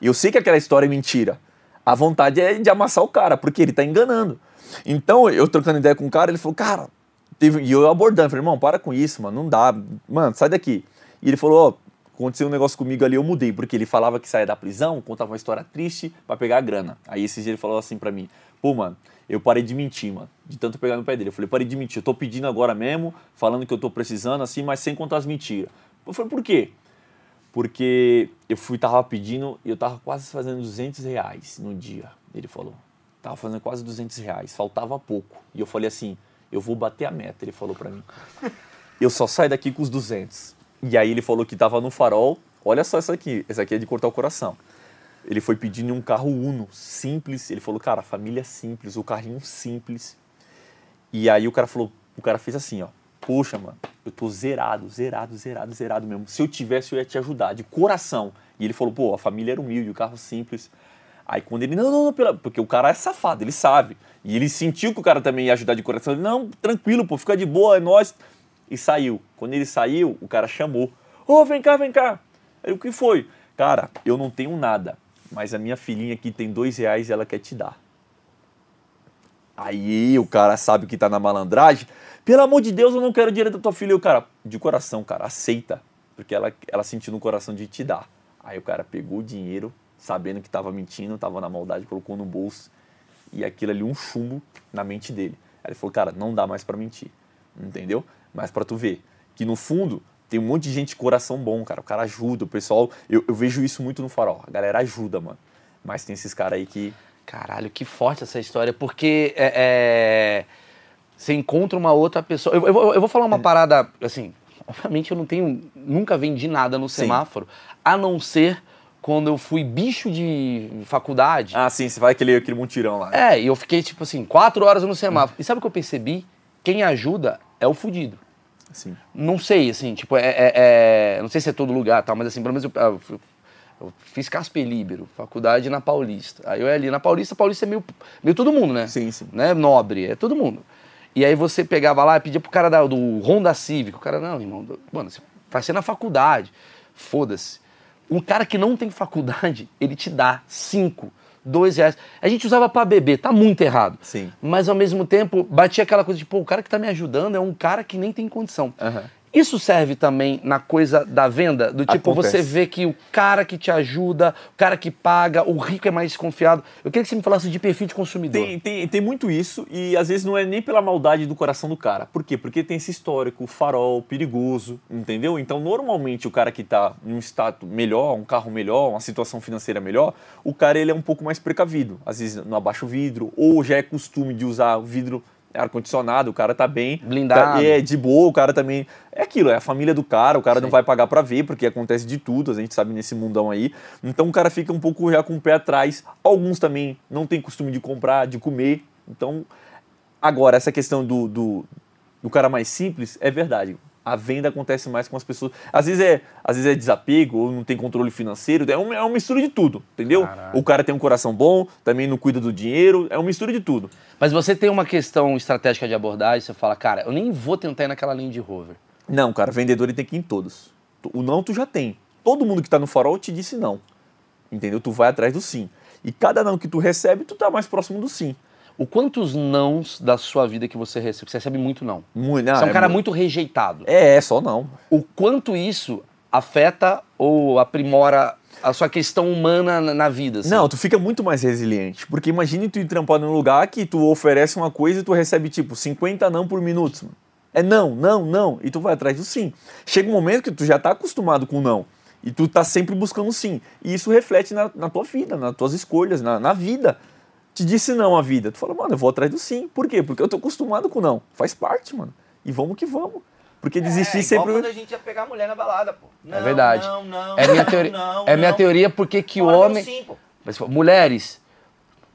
Eu sei que aquela história é mentira. A vontade é de amassar o cara, porque ele tá enganando. Então, eu trocando ideia com o cara, ele falou, cara, teve... e eu abordando, falei, irmão, para com isso, mano, não dá. Mano, sai daqui. E ele falou, aconteceu um negócio comigo ali, eu mudei, porque ele falava que saía da prisão, contava uma história triste pra pegar a grana. Aí esse dia ele falou assim pra mim, pô, mano, eu parei de mentir, mano, de tanto pegar no pé dele. Eu falei, parei de mentir, eu tô pedindo agora mesmo, falando que eu tô precisando, assim, mas sem contar as mentiras. Eu falei, por quê? Porque eu fui, tava pedindo, e eu tava quase fazendo 200 reais no dia, ele falou. Tava fazendo quase 200 reais, faltava pouco. E eu falei assim, eu vou bater a meta, ele falou pra mim. Eu só saio daqui com os 200. E aí ele falou que tava no farol, olha só essa aqui, essa aqui é de cortar o coração. Ele foi pedindo um carro Uno, simples. Ele falou, cara, família simples, o carrinho simples. E aí o cara falou, o cara fez assim, ó. Poxa, mano, eu tô zerado, zerado, zerado, zerado mesmo. Se eu tivesse, eu ia te ajudar, de coração. E ele falou, pô, a família era humilde, o carro simples. Aí quando ele, não, não, não, pela... porque o cara é safado, ele sabe. E ele sentiu que o cara também ia ajudar de coração. Ele, não, tranquilo, pô, fica de boa, é nós. E saiu. Quando ele saiu, o cara chamou. Ô, vem cá, vem cá. Aí o que foi? Cara, eu não tenho nada, mas a minha filhinha aqui tem dois reais e ela quer te dar. Aí o cara sabe que tá na malandragem. Pelo amor de Deus, eu não quero dinheiro da tua filha. E o cara, de coração, cara, aceita. Porque ela, ela sentiu no coração de te dar. Aí o cara pegou o dinheiro, sabendo que tava mentindo, tava na maldade, colocou no bolso. E aquilo ali, um chumbo na mente dele. Aí ele falou, cara, não dá mais pra mentir. Entendeu? Mas pra tu ver que no fundo, Tem um monte de gente de coração bom, cara. O cara ajuda, o pessoal. Eu, eu vejo isso muito no farol. A galera ajuda, mano. Mas tem esses caras aí que. Caralho, que forte essa história, porque é, é, você encontra uma outra pessoa. Eu, eu vou- eu vou falar uma parada, assim, obviamente eu não tenho, nunca vendi nada no Sim. semáforo, a não ser quando eu fui bicho de faculdade. Ah, sim, você vai aquele, aquele montirão lá. É, e eu fiquei, tipo assim, quatro horas no semáforo. E sabe o que eu percebi? Quem ajuda é o fudido. Assim. Não sei, assim, tipo, é, é- é- Não sei se é todo lugar, tal, mas assim, pelo menos eu, eu eu fiz Casper Libero, faculdade na Paulista. Aí eu ia ali na Paulista, Paulista é meio, meio todo mundo, né? Sim, sim. Né? Nobre, é todo mundo. E aí você pegava lá e pedia pro cara da- do Honda Civic. O cara, não, irmão, mano, você vai ser na faculdade. Foda-se. Um cara que não tem faculdade, ele te dá cinco, dois reais. A gente usava pra beber, tá muito errado. Sim. Mas ao mesmo tempo, batia aquela coisa de, pô, o cara que tá me ajudando é um cara que nem tem condição. Aham. Isso serve também na coisa da venda? Do tipo, Acontece. você vê que o cara que te ajuda, o cara que paga, o rico é mais desconfiado. Eu queria que você me falasse de perfil de consumidor. Tem, tem, tem muito isso e às vezes não é nem pela maldade do coração do cara. Por quê? Porque tem esse histórico, farol, perigoso, entendeu? Então, normalmente, o cara que tá em um status melhor, um carro melhor, uma situação financeira melhor, o cara ele é um pouco mais precavido. Às vezes não abaixa o vidro, ou já é costume de usar o vidro ar-condicionado, o cara tá bem. Blindado. Tá, é, de boa, o cara também. É aquilo, é a família do cara, o cara não vai pagar pra ver, porque acontece de tudo, a gente sabe nesse mundão aí. Então o cara fica um pouco já com o pé atrás. Alguns também não tem costume de comprar, de comer. Então, agora, essa questão do, do, do cara mais simples é verdade. A venda acontece mais com as pessoas. Às vezes é, às vezes é desapego, ou não tem controle financeiro. É uma, é uma mistura de tudo, entendeu? O cara tem um coração bom, também não cuida do dinheiro. É uma mistura de tudo. Mas você tem uma questão estratégica de abordagem, você fala, cara, eu nem vou tentar ir naquela linha de rover. Não, cara, vendedor ele tem que ir em todos. O não tu já tem. Todo mundo que tá no farol te disse não. Entendeu? Tu vai atrás do sim. E cada não que tu recebe, tu tá mais próximo do sim. O quantos nãos da sua vida que você recebe? Você recebe muito não. Muito, Você é um cara muito rejeitado. É, é, só não. O quanto isso afeta ou aprimora a sua questão humana na, na vida? assim? Não, tu fica muito mais resiliente. Porque imagine tu ir trampar num lugar que tu oferece uma coisa e tu recebe tipo 50 não por minuto. mano. É não, não, não. E tu vai atrás do sim. Chega um momento que tu já tá acostumado com o não. E tu tá sempre buscando sim. E isso reflete na, na tua vida, nas tuas escolhas, na, na vida. Te disse não a vida. Tu fala, mano, eu vou atrás do sim. Por quê? Porque eu tô acostumado com não. Faz parte, mano. E vamos que vamos. Porque desistir é, sempre. Quando a gente ia pegar a mulher na balada, pô. Não, verdade. Não, não, É minha teoria, não, é minha teoria porque que o Fala, homem... Sim, pô. Mas, mulheres,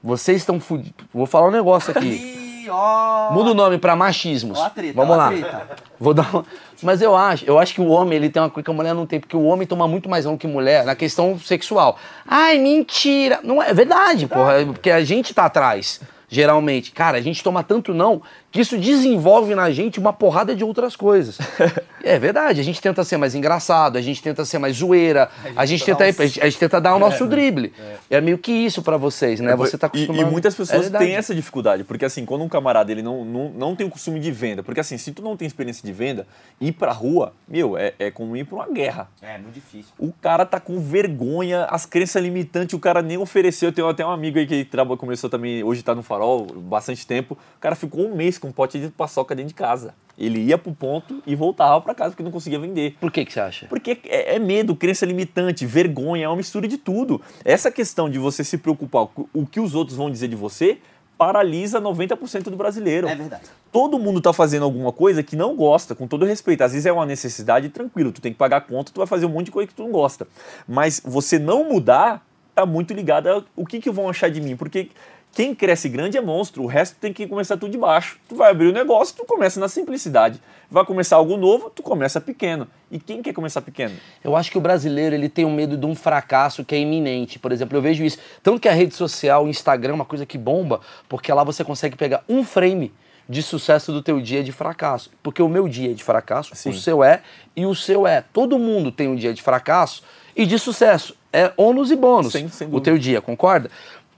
vocês estão fudidos. Vou falar um negócio aqui. Ó. Muda o nome pra machismos. Ó a treta, Vamos ó lá. treta. Vou dar uma... Mas eu acho, eu acho que o homem ele tem uma coisa que a mulher não tem, porque o homem toma muito mais não que mulher na questão sexual. Ai, mentira. Não é, é verdade, porra, é porque a gente tá atrás, geralmente. Cara, a gente toma tanto não que isso desenvolve na gente uma porrada de outras coisas. é verdade, a gente tenta ser mais engraçado, a gente tenta ser mais zoeira, a gente, tenta tenta, dar a gente, a gente tenta dar o nosso drible. É. meio que isso pra vocês, né? Você tá E- acostumado. E, muitas É pessoas verdade. têm essa dificuldade, porque assim, quando um camarada ele não, não, não tem o costume de venda, porque assim, se tu não tem experiência de venda, ir pra rua, meu, é, é como ir pra uma guerra. É, muito difícil. O cara tá com vergonha, as crenças limitantes, o cara nem ofereceu. Eu tenho até um amigo aí que trabalha, começou também, hoje tá no farol, bastante tempo. O cara ficou um mês com um pote de paçoca dentro de casa. Ele ia pro ponto e voltava pra casa porque não conseguia vender. Por que que você acha? Porque é, é medo, crença limitante, vergonha, é uma mistura de tudo. Essa questão de você se preocupar com o que os outros vão dizer de você paralisa 90% do brasileiro. É verdade. Todo mundo tá fazendo alguma coisa que não gosta, com todo respeito. Às vezes é uma necessidade, tranquilo, tu tem que pagar a conta, tu vai fazer um monte de coisa que tu não gosta. Mas você não mudar tá muito ligado a o que, que vão achar de mim. Porque quem cresce grande é monstro, o resto tem que começar tudo de baixo. Tu vai abrir o negócio, tu começa na simplicidade. Vai começar algo novo, tu começa pequeno. E quem quer começar pequeno? Eu acho que o brasileiro ele tem um medo de um fracasso que é iminente. Por exemplo, eu vejo isso. Tanto que a rede social, o Instagram, é uma coisa que bomba, porque lá você consegue pegar um frame de sucesso do teu dia de fracasso. Porque o meu dia é de fracasso, Sim. o seu é e o seu é. Todo mundo tem um dia de fracasso e de sucesso. É ônus e bônus o teu dia, concorda?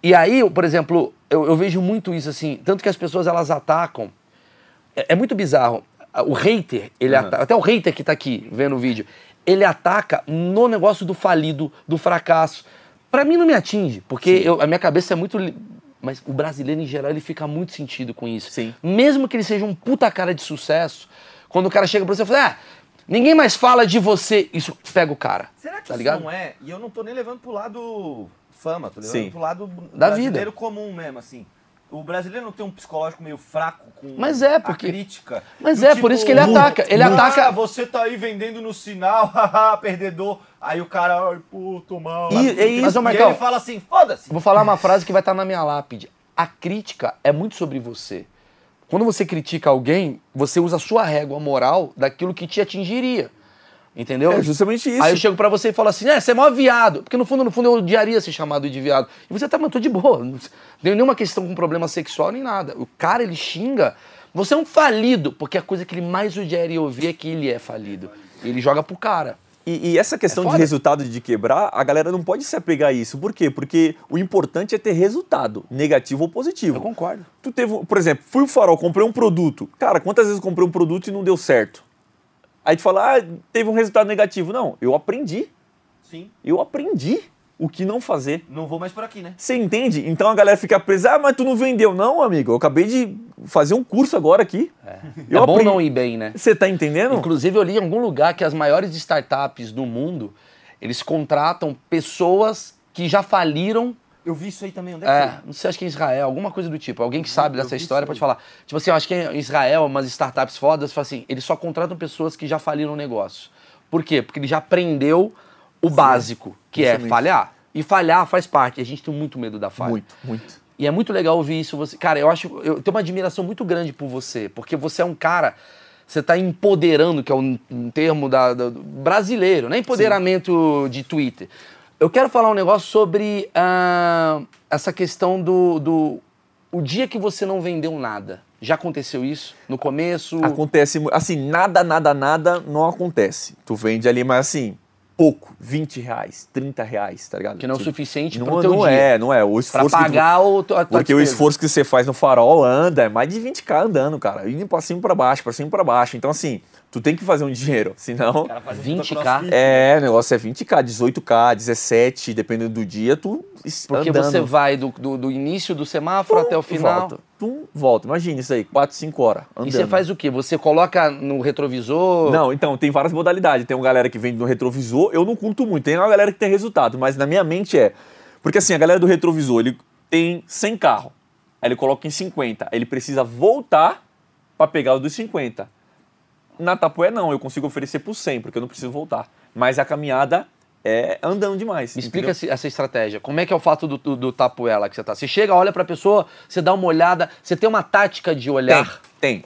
E aí, por exemplo, eu, eu vejo muito isso assim, tanto que as pessoas elas atacam é, é muito bizarro. O hater, ele Uhum. ata- até o hater que tá aqui vendo o vídeo, ele ataca no negócio do falido, do fracasso. Pra mim não me atinge, porque eu- a minha cabeça é muito. Mas o brasileiro em geral ele fica muito sentido com isso. Sim. Mesmo que ele seja um puta cara de sucesso, quando o cara chega pra você e fala, ah, Ninguém mais fala de você. Isso pega o cara. Será que tá isso ligado? não é? E eu não tô nem levando pro lado fama, tô levando Sim. pro lado Da brasileiro vida. comum mesmo, assim. O brasileiro não tem um psicológico meio fraco com Mas é, a porque- crítica. Mas Do é, por isso que ele "Ah, ataca. Ele ataca- você tá aí vendendo no sinal, haha, perdedor. Aí o cara, ai, tô mal. E- é isso. Mas, E Marcão, ele fala assim, foda-se. Vou falar uma frase que vai estar na minha lápide. A crítica é muito sobre você. Quando você critica alguém, você usa a sua régua moral daquilo que te atingiria. Entendeu? É justamente isso. Aí eu chego pra você e falo assim, é, você é mó viado. Porque no fundo, no fundo, eu odiaria ser chamado de viado. E você tá, mas tô de boa. Não tem nenhuma questão com problema sexual nem nada. O cara, ele xinga. Você é um falido. Porque a coisa que ele mais odiaria ouvir é que ele é falido. Ele joga pro cara. E, e essa questão É de resultado de quebrar, a galera não pode se apegar a isso. Por quê? Porque o importante é ter resultado, negativo ou positivo. Eu concordo. Tu teve, por exemplo, fui o farol, comprei um produto. Cara, quantas vezes eu comprei um produto e não deu certo? Aí tu fala, ah, teve um resultado negativo. Não, eu aprendi. Sim, Eu aprendi o que não fazer. não vou mais por aqui, né? Você entende? Então a galera fica presa, ah, mas tu não vendeu. Não, amigo, eu acabei de fazer um curso agora aqui. Eu é bom não ir bem, né? Você tá entendendo? Inclusive, eu li em algum lugar que as maiores startups do mundo, eles contratam pessoas que já faliram. Eu vi isso aí também, onde é que É, não sei, acho que em Israel, alguma coisa do tipo. Alguém que sabe eu dessa história pode falar. Tipo assim, eu acho que em Israel, umas startups fodas, fala assim, eles só contratam pessoas que já faliram o negócio. Por quê? Porque ele já aprendeu o básico, que é falhar. E falhar faz parte. A gente tem muito medo da falha. Muito, muito. E é muito legal ouvir isso. Você, cara, eu acho. Eu tenho uma admiração muito grande por você, porque você é um cara. Você está empoderando, que é um, um termo da, da- brasileiro, né? Empoderamento de Twitter. Eu quero falar um negócio sobre ah, essa questão do, do. O dia que você não vendeu nada. Já aconteceu isso? No começo? Acontece, assim, nada, nada, nada não acontece. Tu vende ali, mas assim, pouco, 20 reais, 30 reais, tá ligado? Que não é o Tipo, suficiente não, pro teu não dia. é, não é. O Pra esforço tu- pagar o, a tua Porque o despesa. esforço que você faz no farol anda, é mais de 20k andando, cara. Indo pra cima e pra baixo, pra cima e pra baixo. Então, assim, tu tem que fazer um dinheiro, senão. Cara faz um 20K? puta crossfit. É, o negócio é 20k, 18k, 17, dependendo do dia, tu Porque andando. você vai do, do, do início do semáforo até o final. Volta. Tum, volta. Imagina isso aí, 4, 5 horas andando. E você faz o quê? Você coloca no retrovisor? Não, então, tem várias modalidades. Tem uma galera que vende no retrovisor, eu não curto muito. Tem uma galera que tem resultado, mas na minha mente é. Porque assim, a galera do retrovisor, ele tem 100 carros. Aí ele coloca em 50. Aí ele precisa voltar pra pegar o dos 50. Na Tapué, não, eu consigo oferecer por 100, porque eu não preciso voltar. Mas a caminhada é andando demais. Me explica entendeu? essa estratégia. Como é que é o fato do, do, do tapuela que você tá? Você chega, olha pra pessoa, você dá uma olhada, você tem uma tática de olhar. Tem, tem.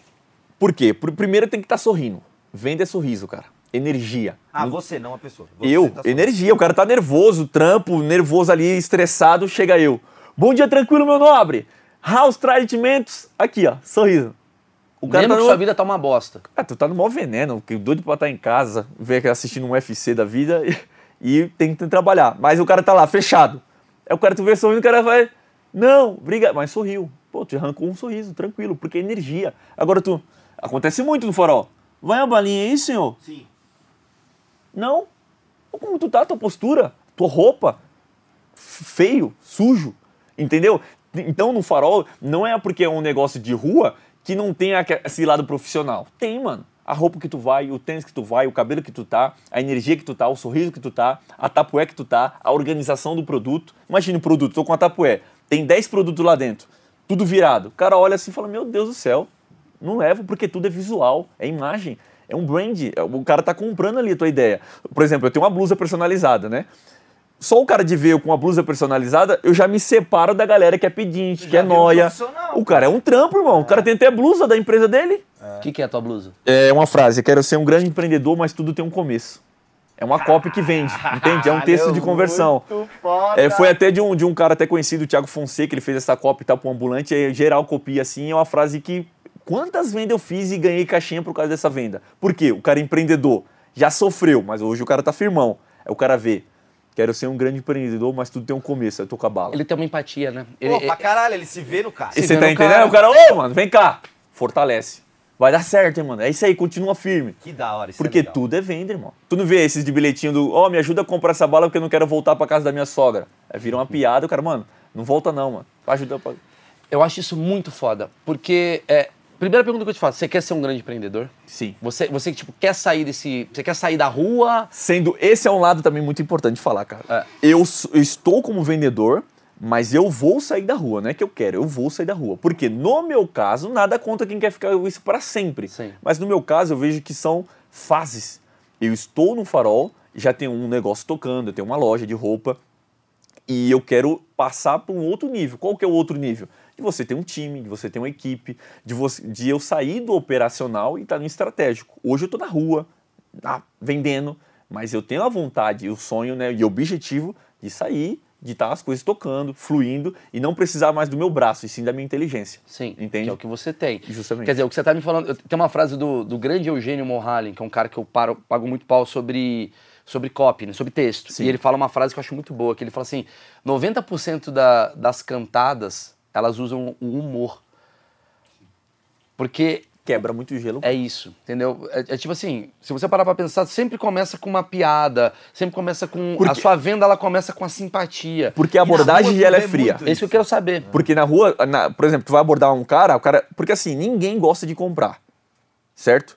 Por quê? Por- Primeiro tem que estar sorrindo. Venda é sorriso, cara. Energia. Ah, você, não a pessoa. Você Eu, tá energia, o cara tá nervoso, trampo, nervoso ali, estressado, chega eu. Bom dia, tranquilo, meu nobre. House Tritimentos, aqui, ó, sorriso. O cara Mesmo tá que no... sua vida tá uma bosta. Ah, tu tá no maior veneno, que doido pra estar em casa, ver assistindo um UFC da vida e, e tentando trabalhar. Mas o cara tá lá, fechado. Aí o cara, tu vê sorrindo, o cara vai, não, briga, mas sorriu. Pô, tu arrancou um sorriso, tranquilo, porque é energia. Agora tu, acontece muito no farol. Vai uma balinha aí, senhor? Sim. Não. Como tu tá, tua postura, tua roupa, feio, sujo, entendeu? Então no farol não é porque é um negócio de rua que não tem esse lado profissional. Tem, mano. A roupa que tu vai, o tênis que tu vai, o cabelo que tu tá, a energia que tu tá, o sorriso que tu tá, a tapué que tu tá, a organização do produto. Imagina o produto, tô com a tapué, tem 10 produtos lá dentro, tudo virado. O cara olha assim e fala: Meu Deus do céu, não levo porque tudo é visual, é imagem, é um brand. é- O cara tá comprando ali a tua ideia. Por exemplo, eu tenho uma blusa personalizada, né? Só o cara de ver eu com uma blusa personalizada, eu já me separo da galera que é pedinte, que é noia. O cara é um trampo, irmão. O cara tem até blusa da empresa dele. O que, que é a tua blusa? É uma frase, quero ser um grande empreendedor, mas tudo tem um começo. É uma copy que vende, entende? É um texto de conversão. muito foda. É, foi até de um, de um cara até conhecido, o Thiago Fonseca, ele fez essa copy e tal pro ambulante, e geral copia assim, é uma frase que quantas vendas eu fiz e ganhei caixinha por causa dessa venda? Por quê? O cara é empreendedor, já sofreu, mas hoje o cara tá firmão. Aí o cara vê, quero ser um grande empreendedor, mas tudo tem um começo, aí eu tô com a bala. Ele tem uma empatia, né? Pô, Ele- pra caralho, ele se vê no cara. E você tá entendendo? cara. O cara, ô, mano, vem cá, fortalece. Vai dar certo, hein, mano. É isso aí, continua firme. Que da hora, isso Porque é legal. tudo é venda, irmão. Tu não vê esses de bilhetinho do, ó, me ajuda a comprar essa bala porque eu não quero voltar pra casa da minha sogra. Aí vira uma piada, o cara, mano, não volta não, mano. Ajuda pra... Eu acho isso muito foda, porque é, Primeira pergunta que eu te faço, você quer ser um grande empreendedor? Sim. Você, você tipo, quer sair desse. Você quer sair da rua? Sendo, esse é um lado também muito importante de falar, cara. É. Eu, eu estou como vendedor, mas eu vou sair da rua, não é que eu quero, eu vou sair da rua. Porque no meu caso, nada contra quem quer ficar isso para sempre. Sim. Mas no meu caso, eu vejo que são fases. Eu estou no farol, já tenho um negócio tocando, eu tenho uma loja de roupa, e eu quero passar para um outro nível. Qual que é o outro nível? De você ter um time, de você ter uma equipe, de, você, de eu sair do operacional e estar no estratégico. Hoje eu estou na rua, ah, vendendo, mas eu tenho a vontade, o sonho né, e o objetivo de sair, de estar as coisas tocando, fluindo e não precisar mais do meu braço, e sim da minha inteligência. Sim. Entende? Que é o que você tem. Justamente. Quer dizer, o que você tá me falando. Tem uma frase do, do grande Eugênio Morhalin, que é um cara que eu paro, pago muito pau sobre, sobre copy, né, sobre texto. Sim. E ele fala uma frase que eu acho muito boa, que ele fala assim: 90% da, das cantadas elas usam o humor. Porque Quebra muito gelo. é isso, entendeu? É, é tipo assim, se você parar pra pensar, sempre começa com uma piada, sempre começa com. A Porque- sua venda ela começa com a simpatia. Porque a abordagem rua ela é vê fria. É isso que eu quero saber. Porque na rua, na- por exemplo, tu vai abordar um cara, o cara. Porque assim, ninguém gosta de comprar. Certo?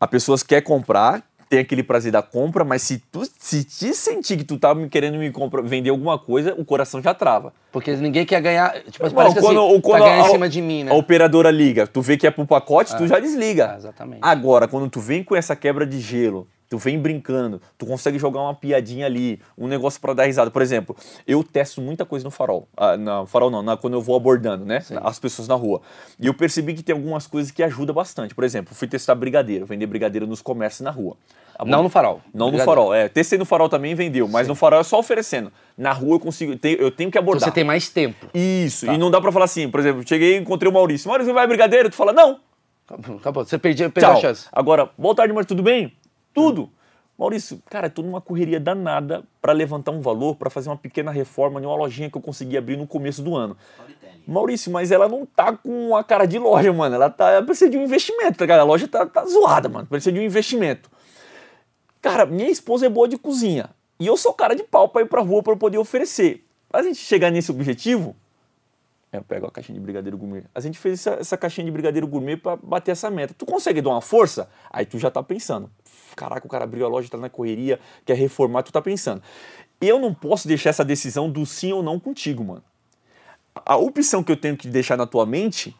A pessoa quer comprar, tem aquele prazer da compra, mas se tu se te sentir que tu tá me querendo me compra, vender alguma coisa, o coração já trava. Porque ninguém quer ganhar. Tipo, Irmão, parece que assim, o- tá ganhando a, em cima de mim, né? a operadora liga, tu vê que é pro pacote, tu já desliga. Ah, exatamente. Agora, quando tu vem com essa quebra de gelo, tu vem brincando, tu consegue jogar uma piadinha ali, um negócio pra dar risada. Por exemplo, eu testo muita coisa no farol. Ah, no farol não, na- quando eu vou abordando, né? As pessoas na rua. E eu percebi que tem algumas coisas que ajudam bastante. Por exemplo, fui testar brigadeiro, vender brigadeiro nos comércios na rua. Não no farol. Não no Brigadeiro. farol, é. Testei no farol também vendeu, mas no farol é só oferecendo. Na rua eu consigo, eu tenho que Então abordar. Você tem mais tempo. Isso, Tá. e não dá pra falar assim, por exemplo, cheguei e encontrei o Maurício. Maurício, vai brigadeiro? Tu fala, não, Acabou. Você perdeu, perdeu a chance. Agora, boa tarde, Maurício, tudo bem? Tudo. Maurício, cara, tô numa correria danada pra levantar um valor, pra fazer uma pequena reforma em uma lojinha que eu consegui abrir no começo do ano. Maurício, mas ela não tá com a cara de loja, mano. Ela tá. Ela precisa de um investimento, tá ligado? A loja tá, tá zoada, mano. Precisa de um investimento. Cara, minha esposa é boa de cozinha. E eu sou cara de pau pra ir pra rua pra eu poder oferecer. Pra gente chegar nesse objetivo, eu pego a caixinha de brigadeiro gourmet. A gente fez essa, essa caixinha de brigadeiro gourmet pra bater essa meta. Tu consegue dar uma força? Aí tu já tá pensando. Caraca, o cara abriu a loja, tá na correria, quer reformar, tu tá pensando. Eu não posso deixar essa decisão do sim ou não contigo, mano. A opção que eu tenho que deixar na tua mente,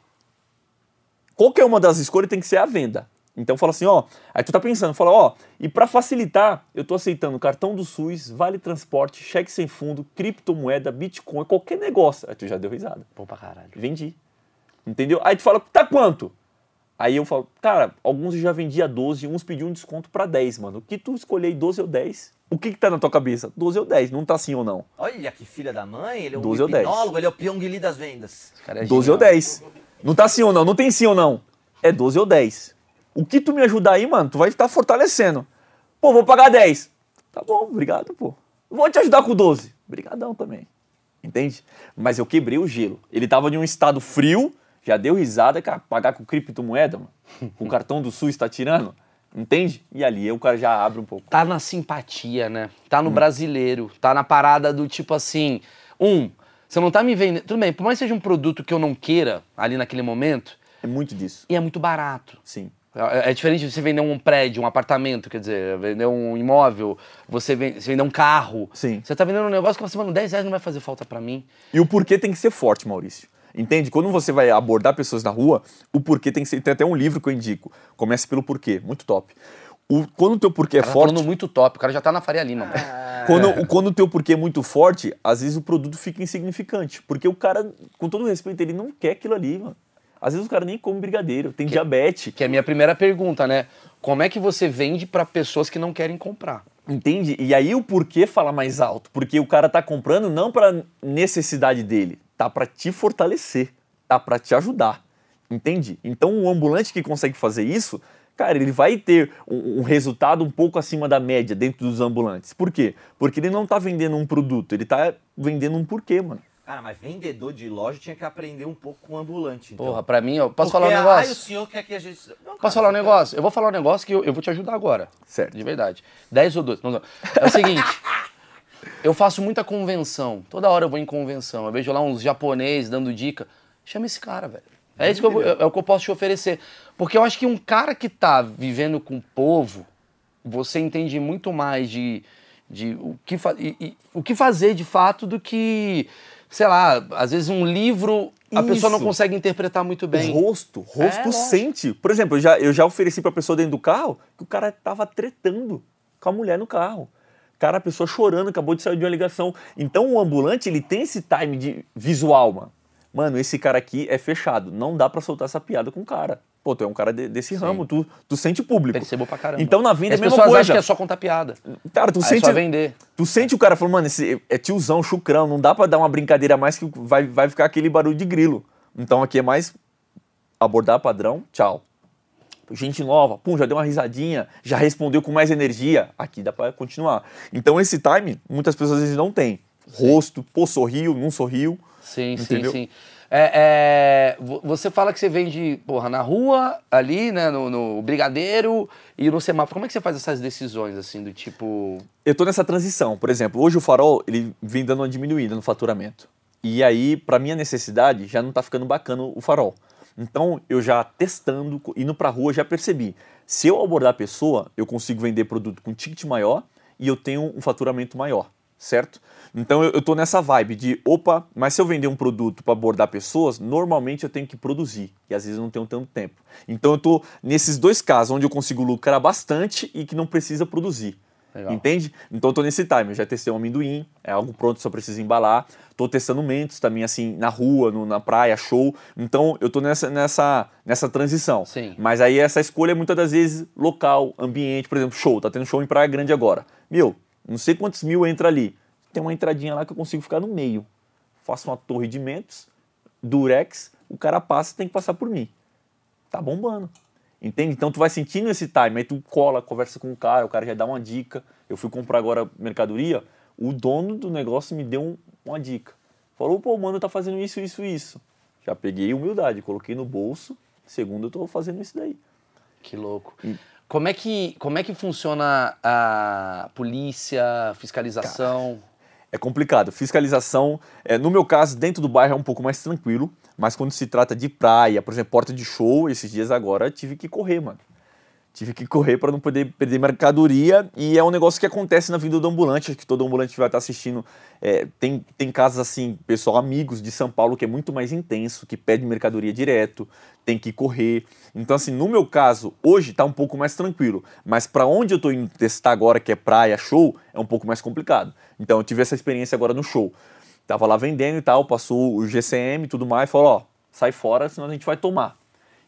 qualquer uma das escolhas tem que ser a venda. Então fala assim, ó, aí tu tá pensando, fala, ó, e para facilitar, eu tô aceitando cartão do SUS, vale transporte, cheque sem fundo, criptomoeda, Bitcoin, qualquer negócio. Aí tu já deu risada. Pô, pra caralho. Vendi. Entendeu? Aí tu fala, tá quanto? Aí eu falo, cara, alguns eu já vendi a 12, uns pediam um desconto pra 10, mano. O que tu escolher 12 ou 10? O que que tá na tua cabeça? 12 ou 10, não tá sim ou não. Olha que filha da mãe, ele é um 12 ou 10. hipnólogo, ele é o Pyong Lee das vendas. Esse cara é 12 ou genial. 10. Não tá sim ou não, não tem sim ou não. É 12 ou 10. O que tu me ajudar aí, mano, tu vai estar fortalecendo. Pô, vou pagar 10. Tá bom, obrigado, pô. Vou te ajudar com 12. Obrigadão também. Entende? Mas eu quebrei o gelo. Ele tava em um estado frio, já deu risada, cara, pagar com criptomoeda, mano. Com o cartão do SUS tá tirando. Entende? E ali o cara já abre um pouco. Tá na simpatia, né? Tá Hum. no brasileiro. Tá na parada do tipo assim. Um, você não tá me vendendo. Tudo bem, por mais que seja um produto que eu não queira ali naquele momento, É muito disso. e é muito barato. Sim. É, é diferente de você vender um prédio, um apartamento, quer dizer, vender um imóvel, você, ven- você vender um carro. Sim. Você tá vendendo um negócio que você, mano, 10 reais não vai fazer falta pra mim. E o porquê tem que ser forte, Maurício. Entende? Quando você vai abordar pessoas na rua, o porquê tem que ser. Tem até um livro que eu indico. Comece pelo porquê. Muito top. O, quando o teu porquê é cara tá forte. falando muito top, o cara já tá na Faria Lima, mano. Quando, o- quando o teu porquê é muito forte, às vezes o produto fica insignificante. Porque o cara, com todo respeito, ele não quer aquilo ali, mano. Às vezes o cara nem come brigadeiro, tem diabetes. Que é a minha primeira pergunta, né? Como é que você vende pra pessoas que não querem comprar? Entende? E aí o porquê fala mais alto? Porque o cara tá comprando não pra necessidade dele, tá pra te fortalecer, tá pra te ajudar. Entende? Então o ambulante que consegue fazer isso, cara, ele vai ter um, um resultado um pouco acima da média dentro dos ambulantes. Por quê? Porque ele não tá vendendo um produto, ele tá vendendo um porquê, mano. Cara, mas vendedor de loja tinha que aprender um pouco com o ambulante. Então. Porra, pra mim, eu posso Porque, falar um o negócio? senhor quer que a gente. Não, cara, Posso falar um você negócio? Eu vou falar um negócio que eu, eu vou te ajudar agora. Certo. De verdade. 10 ou 12. Não, não. É o seguinte. eu faço muita convenção. Toda hora eu vou em convenção. Eu vejo lá uns japoneses dando dica. Chama esse cara, velho. É isso que eu, é o que eu posso te oferecer. Porque eu acho que um cara que tá vivendo com o povo, você entende muito mais de, de o, que fa- e- e- o que fazer de fato do que, sei lá, às vezes um livro a pessoa não Isso. consegue interpretar muito bem. O rosto, o rosto É, sente. Por exemplo, eu já, eu já ofereci pra pessoa dentro do carro que o cara tava tretando com a mulher no carro. Cara, a pessoa chorando, acabou de sair de uma ligação. Então o ambulante, ele tem esse time de visual, mano. Mano, esse cara aqui é fechado. Não dá pra soltar essa piada com o cara. Pô, tu é um cara de- desse ramo, tu, tu sente o público. Percebo pra caramba. Então na venda é As a mesma pessoas coisa. acham que é só contar piada. Cara, tu Aí é sente, só vender. tu sente o cara falando, mano, esse é tiozão, chucrão, não dá pra dar uma brincadeira mais que vai, vai ficar aquele barulho de grilo. Então aqui é mais abordar padrão, tchau. Gente nova, pum, já deu uma risadinha, já respondeu com mais energia, aqui dá pra continuar. Então esse time, muitas pessoas às vezes não tem. Rosto, pô, sorriu, não sorriu. Sim, Entendeu? sim, sim. É, é, vo- você fala que você vende, porra, na rua, ali, né, no, no brigadeiro e no semáforo. Como é que você faz essas decisões, assim, do tipo... eu tô nessa transição. Por exemplo, hoje o farol, ele vem dando uma diminuída no faturamento. E aí, para minha necessidade, já não tá ficando bacana o farol. Então, eu já testando, indo pra rua, já percebi. Se eu abordar a pessoa, eu consigo vender produto com ticket maior e eu tenho um faturamento maior, certo? Então, eu, tô nessa vibe de, opa, mas se eu vender um produto para abordar pessoas, normalmente eu tenho que produzir. E às vezes eu não tenho tanto tempo. Então, eu tô nesses dois casos, onde eu consigo lucrar bastante e que não precisa produzir. Legal. Entende? Então eu tô nesse time. Eu já testei um amendoim, é algo pronto, só preciso embalar. Tô testando mentos também, assim, na rua, no- na praia, show. Então eu tô nessa, nessa, nessa transição. Sim. Mas aí essa escolha é muitas das vezes local, ambiente, por exemplo, show. Tá tendo show em Praia Grande agora. Meu, não sei quantos mil entra ali. Tem uma entradinha lá que eu consigo ficar no meio. Faço uma torre de mentos, durex, o cara passa tem que passar por mim. Tá bombando. Entende? Então tu vai sentindo esse time, aí tu cola, conversa com o cara, o cara já dá uma dica. Eu fui comprar agora mercadoria, o dono do negócio me deu um- uma dica. Falou, pô, mano, tá fazendo isso, isso, isso. Já peguei humildade, coloquei no bolso. Segundo, eu tô fazendo isso daí. Que louco. E- Como é que, como é que funciona a polícia, fiscalização? É complicado. Fiscalização, é, no meu caso, dentro do bairro é um pouco mais tranquilo, mas quando se trata de praia, por exemplo, porta de show, esses dias agora tive que correr, mano. Tive que correr para não poder perder mercadoria e é um negócio que acontece na vida do ambulante, acho que todo ambulante vai estar assistindo. é, tem, tem casos assim, pessoal, amigos de São Paulo que é muito mais intenso, que pede mercadoria direto, tem que correr. Então, assim, no meu caso, hoje tá um pouco mais tranquilo, mas para onde eu tô indo testar agora, que é praia, show, é um pouco mais complicado. Então, eu tive essa experiência agora no show. Tava lá vendendo e tal, passou o GCM e tudo mais, falou: ó, sai fora, senão a gente vai tomar.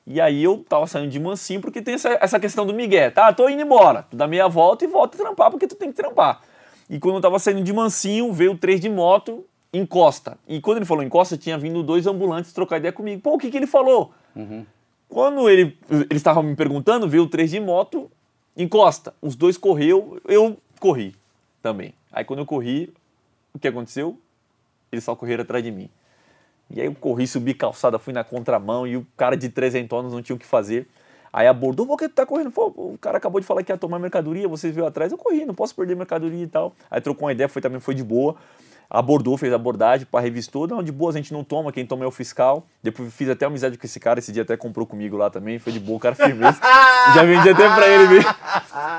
E aí eu tava saindo de mansinho porque tem essa, essa questão do Miguel, tá? Tô indo embora. Tu dá meia volta e volta a trampar porque tu tem que trampar. E quando eu tava saindo de mansinho, veio três de moto, encosta. E quando ele falou encosta, tinha vindo dois ambulantes trocar ideia comigo. Pô, o que que ele falou? Quando ele, eles estavam me perguntando, veio três de moto, encosta. Os dois correu, eu corri também. Aí quando eu corri, o que aconteceu? Eles só correram atrás de mim. E aí eu corri, subi calçada, fui na contramão e o cara de 300 anos não tinha o que fazer. Aí abordou, por que tu tá correndo? Pô, o cara acabou de falar que ia tomar mercadoria, vocês viram atrás, eu corri, não posso perder mercadoria e tal. Aí trocou uma ideia, foi também foi de boa. Abordou, fez abordagem, pá, revistou. Não, de boa, a gente não toma, quem toma é o fiscal. Depois fiz até amizade com esse cara, esse dia até comprou comigo lá também, foi de boa, o cara firmeza. Já vendi até pra ele, viu?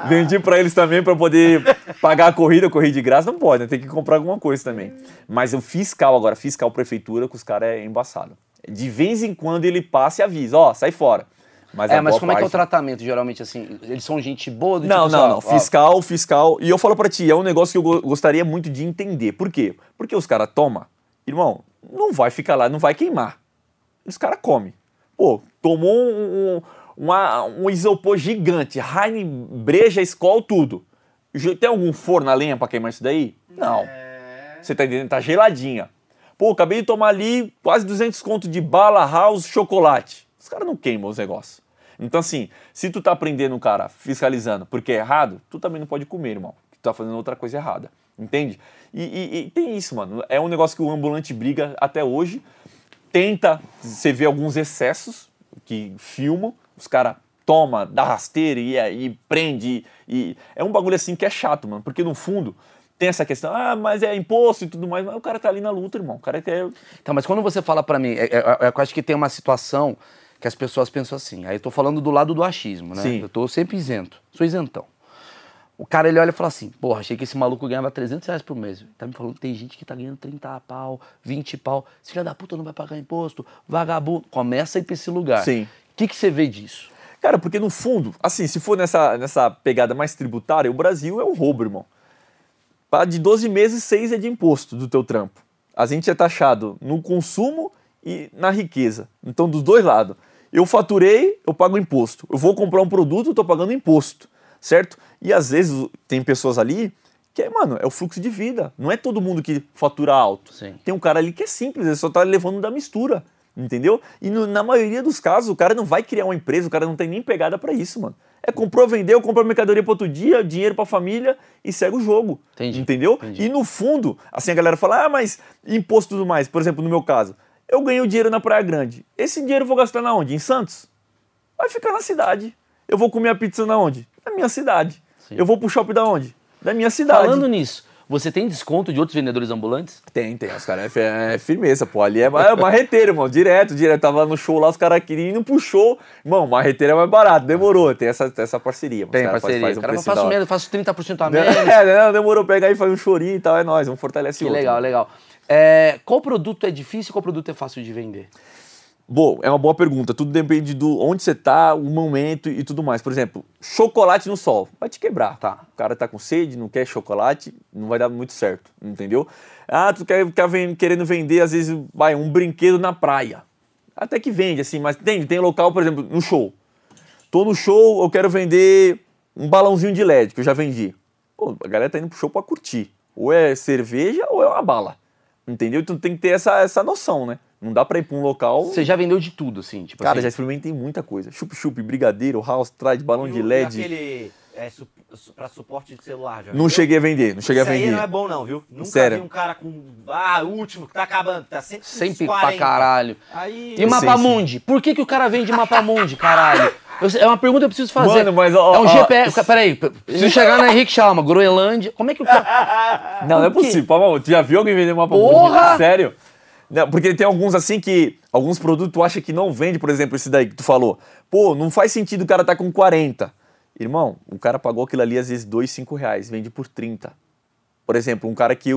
Vendi pra eles também pra poder pagar a corrida, correr de graça. Não pode, né? Tem que comprar alguma coisa também. Mas o fiscal agora, fiscal prefeitura, com os caras é embaçado. De vez em quando ele passa e avisa, ó, sai fora. Mas é, mas como é que é o parte- tratamento, geralmente, assim? Eles são gente boa do não, tipo, não, assim, não. ó, Fiscal, fiscal. E eu falo pra ti, é um negócio que eu go- gostaria muito de entender. Por quê? Porque os caras tomam, irmão, não vai ficar lá, não vai queimar. Os caras comem. Pô, tomou um, um, uma- um isopor gigante, Heine, breja, Skol, tudo. Tem algum forno a lenha pra queimar isso daí? Não. Você tá entendendo? Tá geladinha. Pô, acabei de tomar ali quase 200 conto de bala, house, chocolate. Os caras não queimam os negócios. Então, assim, se tu tá aprendendo, cara, fiscalizando porque é errado, tu também não pode comer, irmão. Tu tá fazendo outra coisa errada. Entende? E, e- e tem isso, mano. É um negócio que o ambulante briga até hoje. Tenta, você vê alguns excessos que filmam, os caras toma, dá rasteira e, e prende. E, é um bagulho assim que é chato, mano. Porque no fundo, tem essa questão, ah, mas é imposto e tudo mais, mas o cara tá ali na luta, irmão. O cara quer. Então, mas quando você fala pra mim, é, é, é, eu acho que tem uma situação que as pessoas pensam assim. Aí eu tô falando do lado do achismo, né? Sim. Eu tô sempre isento, sou isentão. O cara ele olha e fala assim: Porra, achei que esse maluco ganhava 300 reais por mês. Tá me falando que tem gente que tá ganhando 30 pau, 20 pau. Esse filho da puta não vai pagar imposto, vagabundo. Começa a ir pra esse lugar. Sim. O que, que você vê disso? Cara, porque no fundo, assim, se for nessa, nessa pegada mais tributária, o Brasil é um roubo, irmão. De 12 meses, 6 é de imposto do teu trampo. A gente é taxado no consumo e na riqueza. Então, dos dois lados. Eu faturei, eu pago imposto. Eu vou comprar um produto, eu tô pagando imposto, certo? E às vezes tem pessoas ali que, é, mano, é o fluxo de vida. Não é todo mundo que fatura alto. Sim. Tem um cara ali que é simples, ele só tá levando da mistura, entendeu? E no- na maioria dos casos, o cara não vai criar uma empresa, o cara não tem nem pegada pra isso, mano. É comprou, vendeu, comprou mercadoria para outro dia, dinheiro pra família e segue o jogo. Entendi, Entendeu? entendi. E no fundo, assim a galera fala: "Ah, mas imposto e tudo mais". Por exemplo, no meu caso, eu ganhei o dinheiro na Praia Grande. Esse dinheiro eu vou gastar na onde? Em Santos? Vai ficar na cidade. Eu vou comer a pizza na onde? Na minha cidade. Sim. Eu vou pro shopping da onde? Da minha cidade. Falando nisso, você tem desconto de outros vendedores ambulantes? Tem, tem. Os caras é, é firmeza, pô. Ali é, é marreteiro, irmão. Direto, direto. Tava no show lá, os caras queriam ir no pro show. Irmão, marreteiro é mais barato. Demorou. Tem essa, essa parceria. Tem caras faz- parceria. faz um o cara, faço hora. menos, faço 30% a menos. É, não, demorou. Pega aí, faz um chorinho e tal. É nóis. Um fortalece que o outro. legal, legal. É, qual produto é difícil e qual produto é fácil de vender? Bom, é uma boa pergunta. Tudo depende do onde você tá, o momento e tudo mais. Por exemplo, chocolate no sol. Vai te quebrar. Tá. O cara tá com sede, não quer chocolate, não vai dar muito certo. Entendeu? Ah, tu quer, ven- querendo vender, às vezes, vai, um brinquedo na praia. Até que vende, assim, mas tem, tem local, por exemplo, no show. Tô no show, eu quero vender um balãozinho de LED, que eu já vendi. Pô, a galera tá indo pro show pra curtir. Ou é cerveja ou é uma bala. Entendeu? Então tem que ter essa, essa noção, né? Não dá pra ir pra um local. Você já vendeu de tudo, assim, tipo Cara, já assim. experimentei muita coisa. Chup-chup, brigadeiro, house, trade, balão E de e LED. aquele é, su, pra suporte de celular, já Não viu? cheguei a vender, não cheguei Isso a aí vender. não é bom não, viu? Nunca Sério. vi um cara com, ah, o último, que tá acabando, tá sempre Sempre 40. pra caralho. Aí... E Mapamundi? Por que, que o cara vende Mapamundi, caralho? Eu- é uma pergunta que eu preciso fazer. Mano, mas, ó, É um ó, GPS. Peraí, preciso chegar na Henrique Chalma, Groenlândia. Como é que o cara. Não, não é possível. Palma, tu já viu alguém vender mapa Porra! Sério? Não, porque tem alguns assim que. Alguns produtos tu acha que não vende, por exemplo, esse daí que tu falou. Pô, não faz sentido o cara tá com 40. Irmão, o cara pagou aquilo ali às vezes 2, 5 reais, vende por 30. Por exemplo, um cara que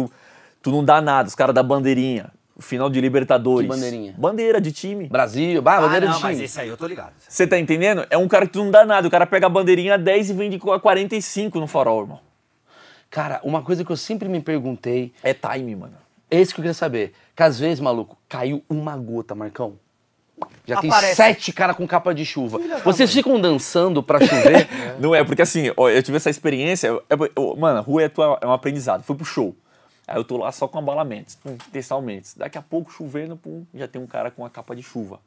tu não dá nada, os caras da bandeirinha, final de Libertadores. Que bandeirinha? Bandeira de time. Brasil, bah, Ah, bandeira não, de mas time. esse aí eu tô ligado. Você tá entendendo? É um cara que tu não dá nada. O cara pega a bandeirinha a 10 e vende a 45 no farol, irmão. Cara, uma coisa que eu sempre me perguntei, É time, mano. é isso que eu queria saber. Que às vezes, maluco, caiu uma gota, Marcão. Já tem Aparece. sete caras com capa de chuva. Vocês ficam dançando pra chover? Não é, porque assim, ó, eu tive essa experiência. eu- eu- eu- mano, a rua é, tua- é um aprendizado. Fui pro show. Aí eu tô lá só com abalamentos, pum, testar o Mendes. Daqui a pouco, chovendo, pum, já tem um cara com a capa de chuva.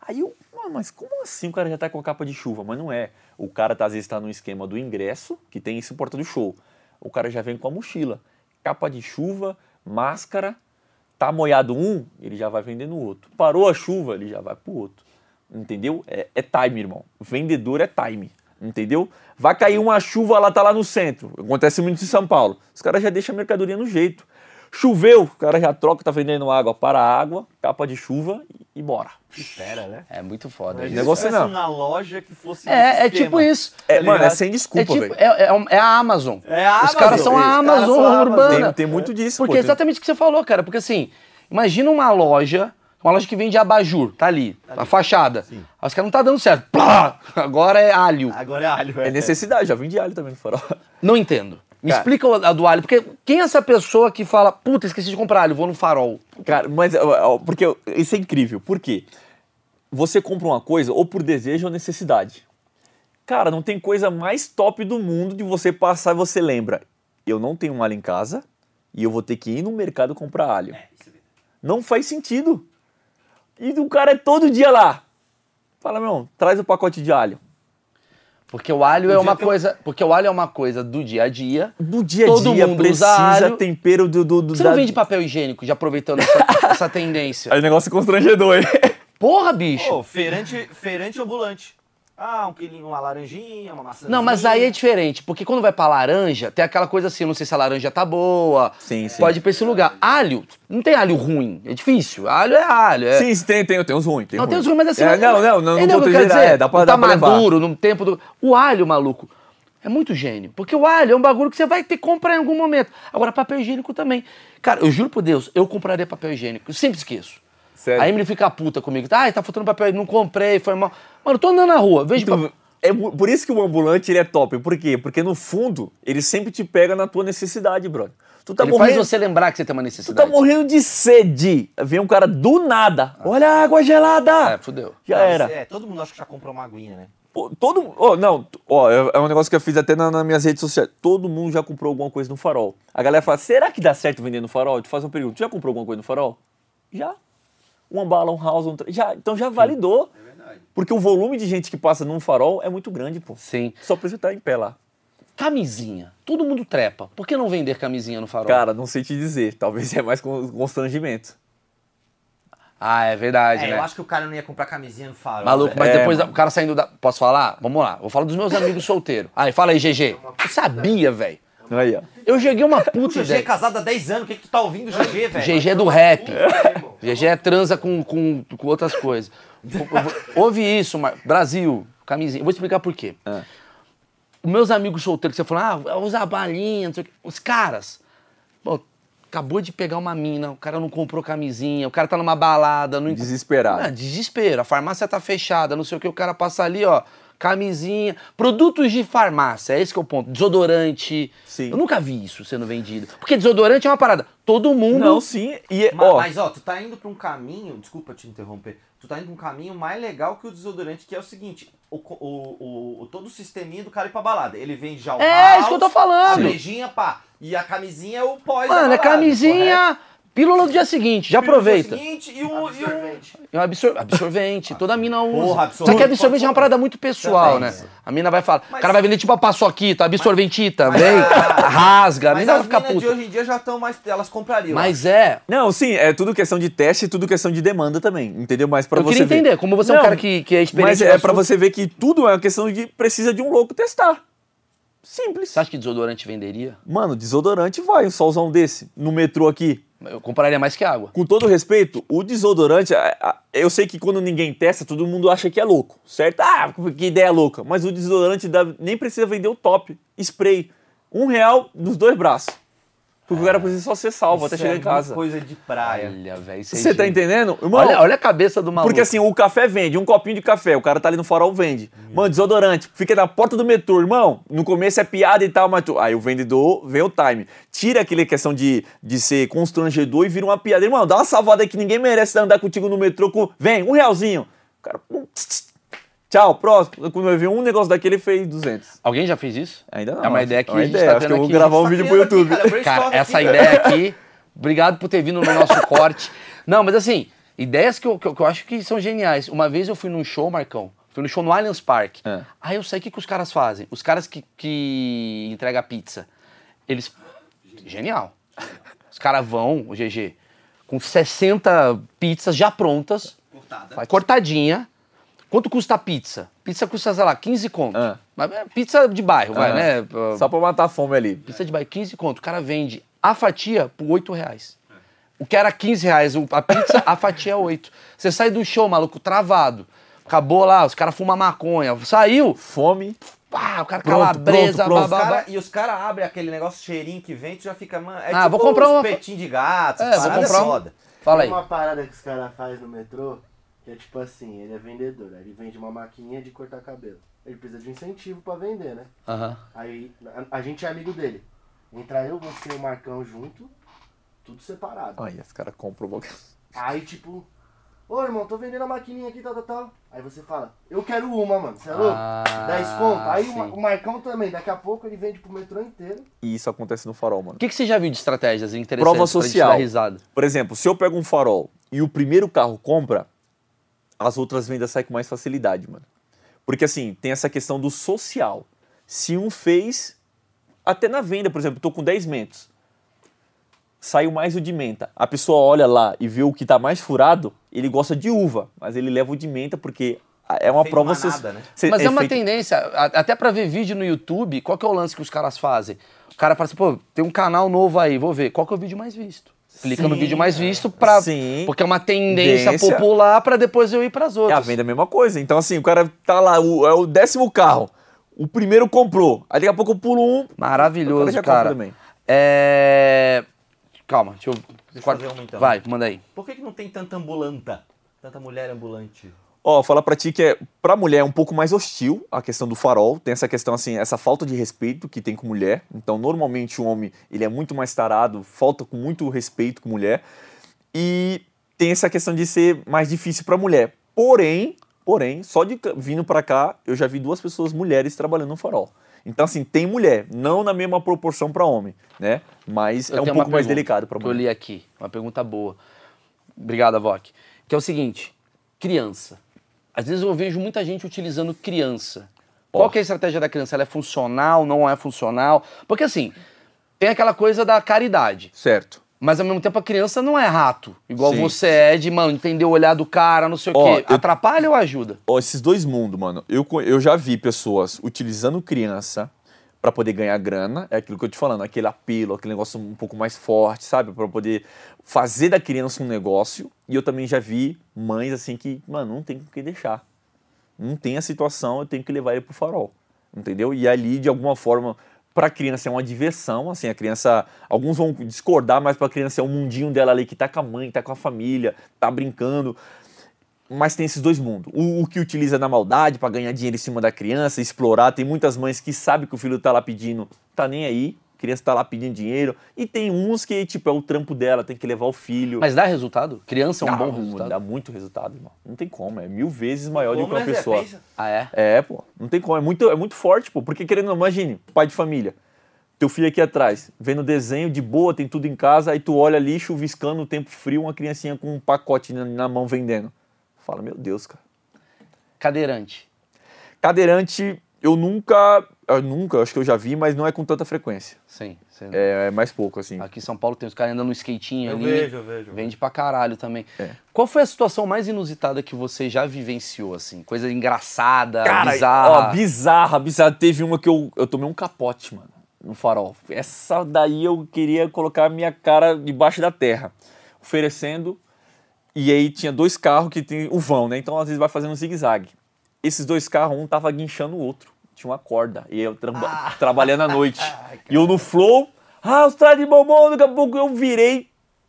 Aí eu, mas como assim o cara já tá com a capa de chuva? Mas não é. O cara tá, às vezes tá no esquema do ingresso, que tem esse porta do show. O cara já vem com a mochila. Capa de chuva, máscara, tá molhado um, ele já vai vender no outro. Parou a chuva, ele já vai pro outro. Entendeu? É, é time, irmão. Vendedor é time. Entendeu? Vai cair uma chuva, ela tá lá no centro. Acontece muito em São Paulo. Os caras já deixam a mercadoria no jeito. Choveu, o cara já troca, tá vendendo água para água, capa de chuva e, e bora. Espera, né? É muito foda. Mas negócio não. uma loja que fosse. um É, é tipo isso. É, Tá mano, é sem É, desculpa, tipo, velho. é, é, é a Amazon. É a Os caras Amazon. são a Os caras Amazon são a Amazon. urbana. Tem, tem muito disso, Porque pô. é Tem- exatamente o que você falou, cara. Porque assim, imagina uma loja, uma loja que vende abajur, tá ali, a fachada. Aí os caras não tá dando certo. Plá! Agora é alho. Agora é alho. É necessidade, já vim de alho também no farol. Não entendo. Me Cara. explica a do alho. Porque quem é essa pessoa que fala, puta, esqueci de comprar alho, vou no farol? Cara, mas porque isso é incrível. Por quê? Você compra uma coisa ou por desejo ou necessidade. Cara, não tem coisa mais top do mundo de você passar e você lembra. Eu não tenho um alho em casa e eu vou ter que ir no mercado comprar alho. Não faz sentido. E o cara é todo dia lá. Fala, meu, traz o pacote de alho. Porque o alho é Podia uma ter um- coisa. Porque o alho é uma coisa do dia a dia. Do dia a Todo dia mundo precisa alho. tempero do, do, do Você da- não vende papel higiênico, já aproveitando essa, essa tendência. Aí o negócio é constrangedor, hein? Porra, bicho! Pô, feirante, feirante ambulante. Ah, um quilinho, uma laranjinha, uma maçã. Não, mas aí é diferente, porque quando vai pra laranja, tem aquela coisa assim, eu não sei se a laranja tá boa. Sim, sim. Pode ir pra esse lugar. Alho, não tem alho ruim, é difícil. Alho é alho. É... Sim, tem, tem, tem uns ruins. Tem Não, ruim. tem os ruins, mas assim. É, não, não, não, não entendeu vou dizer, dizer? é, dá pra, Não dá tá pra levar. maduro, no tempo do. O alho, maluco, é muito gênio. Porque o alho é um bagulho que você vai ter que comprar em algum momento. Agora, papel higiênico também. Cara, eu juro por Deus, eu compraria papel higiênico. Eu sempre esqueço. Sério. A Emily fica puta comigo. Ai, tá faltando papel, não comprei, foi mal. Mano, eu tô andando na rua, vejo Então, é por isso que o ambulante ele é top. Por quê? Porque no fundo, ele sempre te pega na tua necessidade, brother. Tu tá Ele faz morrendo. você lembrar que você tem uma Tu necessidade. tá morrendo de sede. Vem um cara do nada. Olha a água gelada. É, fudeu. Já Não, era. É, todo mundo acha que já comprou uma aguinha, né? Pô, todo oh, não, ó, é é um negócio que eu fiz até na- nas minhas redes sociais. Todo mundo já comprou alguma coisa no farol. A galera fala: será que dá certo vender no farol? Eu te faço uma pergunta: tu já comprou alguma coisa no farol? Já. Uma bala, um house, um tra- já. Então já validou. É verdade. Porque o volume de gente que passa num farol é muito grande, pô. Sim. Só pra você estar em pé lá. Camisinha. Todo mundo trepa. Por que não vender camisinha no farol? Cara, não sei te dizer. Talvez é mais con- constrangimento. Ah, é verdade, É, né? eu acho que o cara não ia comprar camisinha no farol. Maluco, velho. mas É, depois mano. o cara saindo da. Posso falar? Vamos lá. Vou falar dos meus amigos solteiros. Aí, fala aí, GG. Eu sabia, velho. Aí, ó. Eu joguei uma O puta GG é casado há 10 anos, o que, que tu tá ouvindo, GG, velho? GG é do rap. GG é transa com, com, com outras coisas. Ouve isso, Mar... Brasil, camisinha. Eu vou explicar por quê. Os meus amigos solteiros que você falou, ah, usa balinha, não sei o quê. Os caras, pô, acabou de pegar uma mina, o cara não comprou camisinha, o cara tá numa balada, não Desesperado. Ah, desespero, a farmácia tá fechada, não sei o que, o cara passa ali, ó, camisinha, produtos de farmácia, é esse que é o ponto, desodorante. Sim. Eu nunca vi isso sendo vendido. Porque desodorante é uma parada, todo mundo... Não, sim. E, é- Ma- ó, Mas, ó, tu tá indo pra um caminho, desculpa te interromper, tu tá indo pra um caminho mais legal que o desodorante, que é o seguinte, o, o, o, todo o sisteminha do cara ir pra balada. Ele vende já o É, house, isso que eu tô a falando. beijinha, pá, e a camisinha é o pós Mano, balada, camisinha, pílula do dia seguinte, já aproveita. No dia seguinte, e um, e um, É absor- absorvente, toda mina usa. Porra, Só absorvente. que absorvente é uma parada muito pessoal, Também. né? A mina vai falar, Mas- o cara vai vender tipo a paçoquita, absorventita, Mas- vem, rasga, a mina vai as ficar minas de hoje em dia já estão mais, elas comprariam. Mas é, Não, sim, é tudo questão de teste e tudo questão de demanda também, entendeu? Mas para eu você queria ver. entender, como você é um Não, cara que, que é experiente Mas é pra assunto, você ver que tudo é uma questão de precisa de um louco testar. Simples. Você acha que desodorante venderia? Mano, desodorante vai, um solzão desse, no metrô aqui. Eu compraria mais que água. Com todo respeito, o desodorante, eu sei que quando ninguém testa, todo mundo acha que é louco, certo? Ah, que ideia louca. Mas o desodorante dá- nem precisa vender o top, spray. Um real nos dois braços. Porque o cara precisa só ser salvo até Isso chegar é em casa. coisa de praia. Olha, velho, é Você tá entendendo? Irmão, Olha, olha a cabeça do maluco. Porque assim, o café vende, um copinho de café, o cara tá ali no farol, vende. Mano, desodorante, fica na porta do metrô, irmão. No começo é piada e tal, mas tu... aí o vendedor vem o time. Tira aquela questão de, de ser constrangedor e vira uma piada. Irmão, dá uma salvada aí que ninguém merece andar contigo no metrô com. Vem, um realzinho. O cara. pum, tss, tss. Tchau, próximo. Quando eu vi um negócio daquele, ele fez 200. Alguém já fez isso? Ainda não. É uma ideia que é uma a gente ideia. tá Acho que tendo eu vou aqui. gravar um Tá vídeo pro YouTube. cara, Cara, essa ideia aqui, obrigado por ter vindo no nosso corte. Não, mas assim, ideias que eu, que eu, que eu acho que são geniais. Uma vez eu fui num show, Marcão, fui no show no Allianz Park. É. Aí eu sei o que, que os caras fazem. Os caras que, que entregam pizza, eles... Genial. Os caras vão, o GG, com 60 pizzas já prontas, Cortada. vai cortadinha. Quanto custa a pizza? Pizza custa, sei lá, 15 conto. Ah. Mas é pizza de bairro, vai, Aham. né? Só pra matar a fome ali. Pizza de bairro, 15 conto. O cara vende a fatia por 8 reais. O que era 15 reais a pizza, a fatia é 8. Você sai do show, maluco, travado. Acabou lá, os caras fumam maconha. Saiu, Fome. pá, o cara Pronto, calabresa, pronto, pronto. Cara, e os caras abrem aquele negócio cheirinho que vem, tu já fica, mano. É Ah, tipo vou comprar um uma- espetinho de gato, É, vou comprar é um- foda. Fala aí. Tem uma parada que os caras fazem no metrô, que é tipo assim, ele é vendedor, aí ele vende uma maquininha de cortar cabelo. Ele precisa de incentivo pra vender, né? Aham. Aí a, a gente é amigo dele. Entra eu, você e o Marcão junto, tudo separado. Ai, esse cara compra o. Aí tipo, ô irmão, tô vendendo a maquininha aqui, tal, tal, tal. Aí você fala, eu quero uma, mano, você é louco? Ah, 10 conto. Aí o, o Marcão também, daqui a pouco ele vende pro metrô inteiro. E isso acontece no farol, mano. O que, que você já viu de estratégias interessantes Prova pra gente social. dar risada? Por exemplo, se eu pego um farol e o primeiro carro compra, as outras vendas saem com mais facilidade, mano. Porque assim, tem essa questão do social. Se um fez, até na venda, por exemplo, tô com 10 mentos. Saiu mais o de menta. A pessoa olha lá e vê o que tá mais furado, ele gosta de uva, mas ele leva o de menta porque É uma Feito prova você, nada, né? você- Mas é, uma feito- tendência, até pra ver vídeo no YouTube, qual que é o lance que os caras fazem? O cara fala assim, pô, tem um canal novo aí, vou ver. Qual que é o vídeo mais visto? Clica no Sim, vídeo mais visto pra. Sim. Porque é uma tendência Tendência. popular pra depois eu ir pras É outras. a venda é a mesma coisa. Então, assim, o cara tá lá, o, é o décimo carro. O primeiro comprou. Aí daqui a pouco eu pulo um. Maravilhoso, cara cara. também. É. Calma, deixa eu. eu Quarto- fazer uma, então. Vai, manda aí. Por que, que não tem tanta ambulanta? Tanta mulher ambulante? Ó, falar pra ti que é, pra mulher é um pouco mais hostil a questão do farol. Tem essa questão, assim, essa falta de respeito que tem com mulher. Então, normalmente o homem, ele é muito mais tarado, falta com muito respeito com mulher. E tem essa questão de ser mais difícil pra mulher. Porém, porém, só de vindo pra cá, eu já vi duas pessoas mulheres trabalhando no farol. Então, assim, tem mulher, não na mesma proporção pra homem, né? Mas Eu é um pouco mais delicado pra que eu mulher. li aqui, uma pergunta boa. Obrigado, Avok. Que é o seguinte: criança. Às vezes eu vejo muita gente utilizando criança. Qual Ó. que é a estratégia da criança? Ela é funcional, não é funcional? Porque assim, tem aquela coisa da caridade. Certo. Mas ao mesmo tempo a criança não é rato. Igual Sim. você é de, mano, entender o olhar do cara, não sei o Ó, quê. eu- Atrapalha ou ajuda? Ó, esses dois mundos, mano. Eu, eu já vi pessoas utilizando criança pra poder ganhar grana. É aquilo que eu te falando, aquele apelo, aquele negócio um pouco mais forte, sabe? Pra poder fazer da criança um negócio. E eu também já vi mães assim que, mano, não tem com que deixar. Não tem a situação, eu tenho que levar ele pro farol. Entendeu? E ali, de alguma forma, pra criança é uma diversão, assim, a criança, alguns vão discordar, mas pra criança é o mundinho dela ali que tá com a mãe, tá com a família, tá brincando. Mas tem esses dois mundos. O, o que utiliza na maldade pra ganhar dinheiro em cima da criança, explorar. Tem muitas mães que sabem que o filho tá lá pedindo, tá nem aí. A criança tá lá pedindo dinheiro. E tem uns que, tipo, é o trampo dela, tem que levar o filho. Mas dá resultado? Criança é um dá, bom resultado? Dá muito resultado, irmão. Não tem como. É mil vezes maior do que uma Zé? pessoa. Pensa. Ah, é? É, pô. Não tem como. É muito, é muito forte, pô. Porque querendo, imagine, pai de família. Teu filho aqui atrás, vendo desenho de boa, tem tudo em casa, aí tu olha ali, chuviscando, no tempo frio, uma criancinha com um pacote na, na mão vendendo. Fala, meu Deus, cara. Cadeirante. Cadeirante, eu nunca, eu nunca, acho que eu já vi, mas não é com tanta frequência. Sim. sim. É, é mais pouco, assim. Aqui em São Paulo tem os caras andando no skatinho Eu ali. vejo, eu vejo. Vende pra caralho também. É. Qual foi a situação mais inusitada que você já vivenciou, assim? Coisa engraçada, Cara, bizarra. ó, bizarra, bizarra. Teve uma que eu, eu tomei um capote, mano, no farol. Essa daí eu queria colocar a minha cara debaixo da terra, oferecendo. E aí tinha dois carros que tem o vão, né? Então às vezes vai fazendo um zigue-zague. Esses dois carros, um tava guinchando o outro. Tinha uma corda. E eu traba- trabalhando à noite. e eu no flow, ah, os trás de bombom, daqui a pouco eu virei,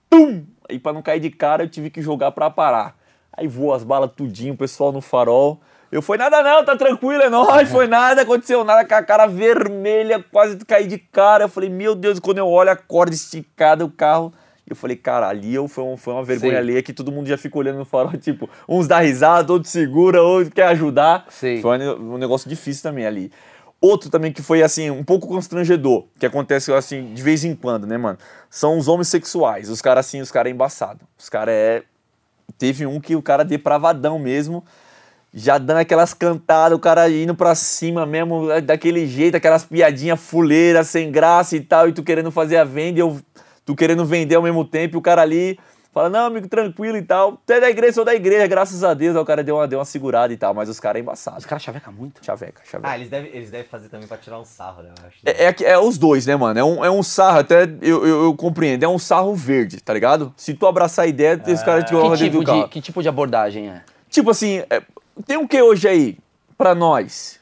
tum! E pra não cair de cara, eu tive que jogar pra parar. Aí voou as balas tudinho, o pessoal no farol. Eu, foi nada não, tá tranquilo, é nóis, foi nada, aconteceu nada, com a cara vermelha, quase caí de cara. Eu falei, meu Deus, quando eu olho a corda esticada, o carro... Eu falei, cara, ali eu, foi, um- foi uma vergonha Sim. alheia que todo mundo já fica olhando no farol, tipo, uns dá risada, outros segura, outros quer ajudar. Sim. Foi um negócio difícil também ali. Outro também que foi, assim, um pouco constrangedor, que acontece, assim, de vez em quando, né, mano? São os homens sexuais. Os caras, assim, os caras é embaçado. Os caras é... Teve um que o cara é depravadão mesmo, já dando aquelas cantadas, o cara indo pra cima mesmo, é, daquele jeito, aquelas piadinhas fuleiras, sem graça e tal, e tu querendo fazer a venda, e eu, tu querendo vender ao mesmo tempo, e o cara ali fala, não, amigo, tranquilo e tal. Tu é da igreja, sou da igreja, graças a Deus. Aí o cara deu uma, deu uma segurada e tal, mas os caras é embaçado. Os caras chavecam muito. Chaveca, chaveca. Ah, eles devem, eles devem fazer também pra tirar um sarro, né? Eu acho. É, é, que- é os dois, né, mano? É um, é um sarro, até eu, eu, eu compreendo, é um sarro verde, tá ligado? Se tu abraçar a ideia, esse cara te coloca Que dentro tipo, do carro. de, que tipo de abordagem é? Tipo assim, é, tem o que hoje aí pra nós?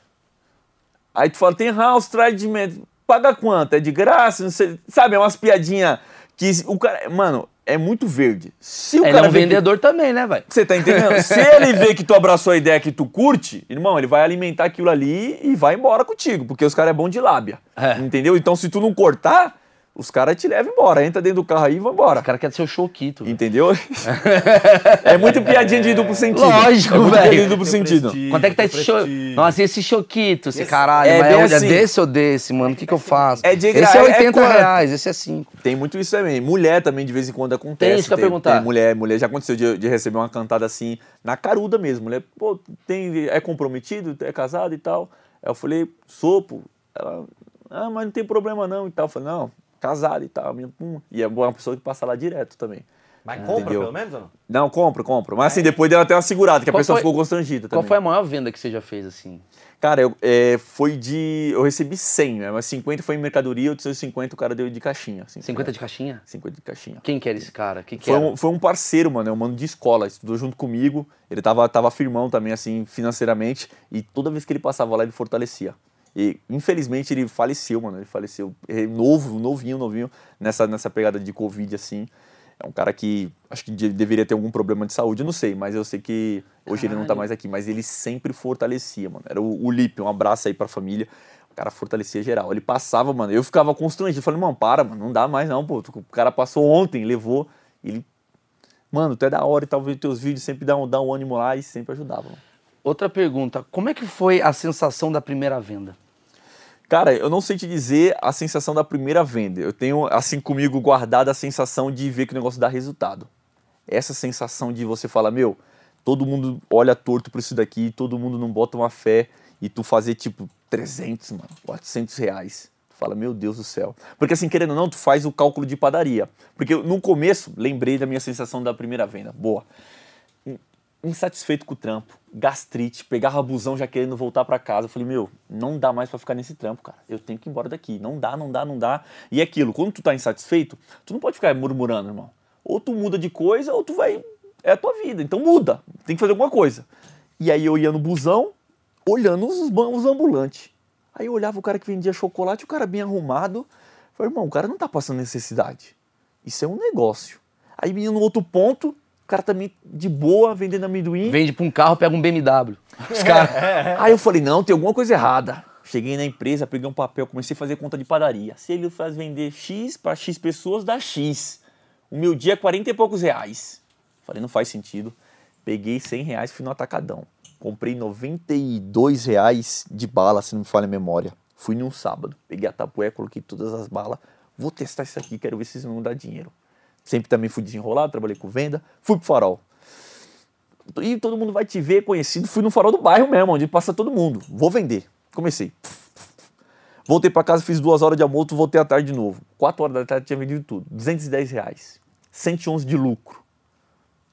Aí tu fala, tem house, traz de metro. Paga quanto? É de graça? Não sei. Sabe, é umas piadinhas que o cara. Mano, é muito verde. Se o Ele é cara um vê que- vendedor também, né, velho? Você tá entendendo? Se ele vê que tu abraçou a ideia que tu curte, irmão, ele vai alimentar aquilo ali e vai embora contigo, porque os caras é bom de lábia. É. Entendeu? Então se tu não cortar, os caras te levam embora. Entra dentro do carro aí e vai embora. O cara quer ser o velho. Entendeu? é muito piadinha de duplo sentido. Lógico, é muito velho. piadinha de duplo Tem sentido. prestígio, Quanto é que tá esse prestígio. Nossa, e esse choquito, esse Esse- caralho? É mas bem é, assim. é desse ou desse, mano? O que que eu faço? É de Esse é é 80 quanto? reais, esse é 5. Tem muito isso também. Mulher também, de vez em quando, acontece. Tem isso que eu perguntar. Tem mulher, mulher já aconteceu de, de receber uma cantada assim, na caruda mesmo. Mulher, pô, tem, é comprometido, é casado e tal. Aí eu falei, sou, pô. Ela, ah, mas não tem problema não e tal. Eu falei, não, casado e tal. Minha, pum. E é uma pessoa que passa lá direto também. Mas compra Entendeu? pelo menos ou não? Não, compro, compro. Mas assim, depois deu até uma segurada, que a Qual pessoa foi- ficou constrangida Qual também. foi a maior venda que você já fez, assim? Cara, eu, é, foi de. Eu recebi 100, né? Mas 50 foi em mercadoria, outros 50 o cara deu de caixinha. Assim, 50 é, de caixinha? 50 de caixinha. Quem que era esse cara? Quem que Foi era? um, foi um parceiro, mano, é um mano de escola, estudou junto comigo. Ele tava, tava firmão também, assim, financeiramente. E toda vez que ele passava lá, ele fortalecia. E, infelizmente, ele faleceu, mano. Ele faleceu é, novo, novinho, novinho, nessa, nessa pegada de Covid, assim. É um cara que acho que de- deveria ter algum problema de saúde, não sei, mas eu sei que hoje ele não tá Caralho. mais aqui. Mas ele sempre fortalecia, mano. Era o, o Lipe, um abraço aí pra família. O cara fortalecia geral. Ele passava, mano, eu ficava constrangido. Eu falei, mano, para, mano, não dá mais não, pô. O cara passou ontem, levou, ele Mano, tu é da hora e tal, ver teus vídeos, sempre dá um, dá um ânimo lá e sempre ajudava. mano. Outra pergunta. Como é que foi a sensação da primeira venda? Cara, eu não sei te dizer a sensação da primeira venda. Eu tenho, assim, comigo guardada a sensação de ver que o negócio dá resultado. Essa sensação de você falar, meu, todo mundo olha torto pra isso daqui, todo mundo não bota uma fé e tu fazer, tipo, 300, mano, 400 reais. Tu fala, meu Deus do céu. Porque, assim, querendo ou não, tu faz o cálculo de padaria. Porque no começo, lembrei da minha sensação da primeira venda. Boa. Insatisfeito com o trampo, gastrite, pegava busão já querendo voltar pra casa. Eu falei, meu, não dá mais pra ficar nesse trampo, cara. Eu tenho que ir embora daqui. Não dá, não dá, não dá. E aquilo, quando tu tá insatisfeito, tu não pode ficar murmurando, irmão. Ou tu muda de coisa, ou tu vai. É a tua vida. Então muda. Tem que fazer alguma coisa. E aí eu ia no busão, olhando os, os ambulantes. Aí eu olhava o cara que vendia chocolate, o cara bem arrumado. Falei, irmão, o cara não tá passando necessidade. Isso é um negócio. Aí vinha no outro ponto, o cara também de boa, vendendo amendoim. Vende pra um carro, pega um BMW. Os caras. Aí eu falei, não, tem alguma coisa errada. Cheguei na empresa, peguei um papel, comecei a fazer conta de padaria. Se ele faz vender X para X pessoas, dá X. O meu dia é 40 e poucos reais. Falei, não faz sentido. Peguei 100 reais, fui no atacadão. Comprei 92 reais de bala, se não me falha a memória. Fui num sábado, peguei a tapué, coloquei todas as balas. Vou testar isso aqui, quero ver se isso não dá dinheiro. Sempre também fui desenrolado, trabalhei com venda. Fui pro farol. E todo mundo vai te ver conhecido. Fui no farol do bairro mesmo, onde passa todo mundo. Vou vender. Comecei. Voltei pra casa, fiz duas horas de almoço, voltei à tarde de novo. Quatro horas da tarde tinha vendido tudo. 210 reais. 111 de lucro.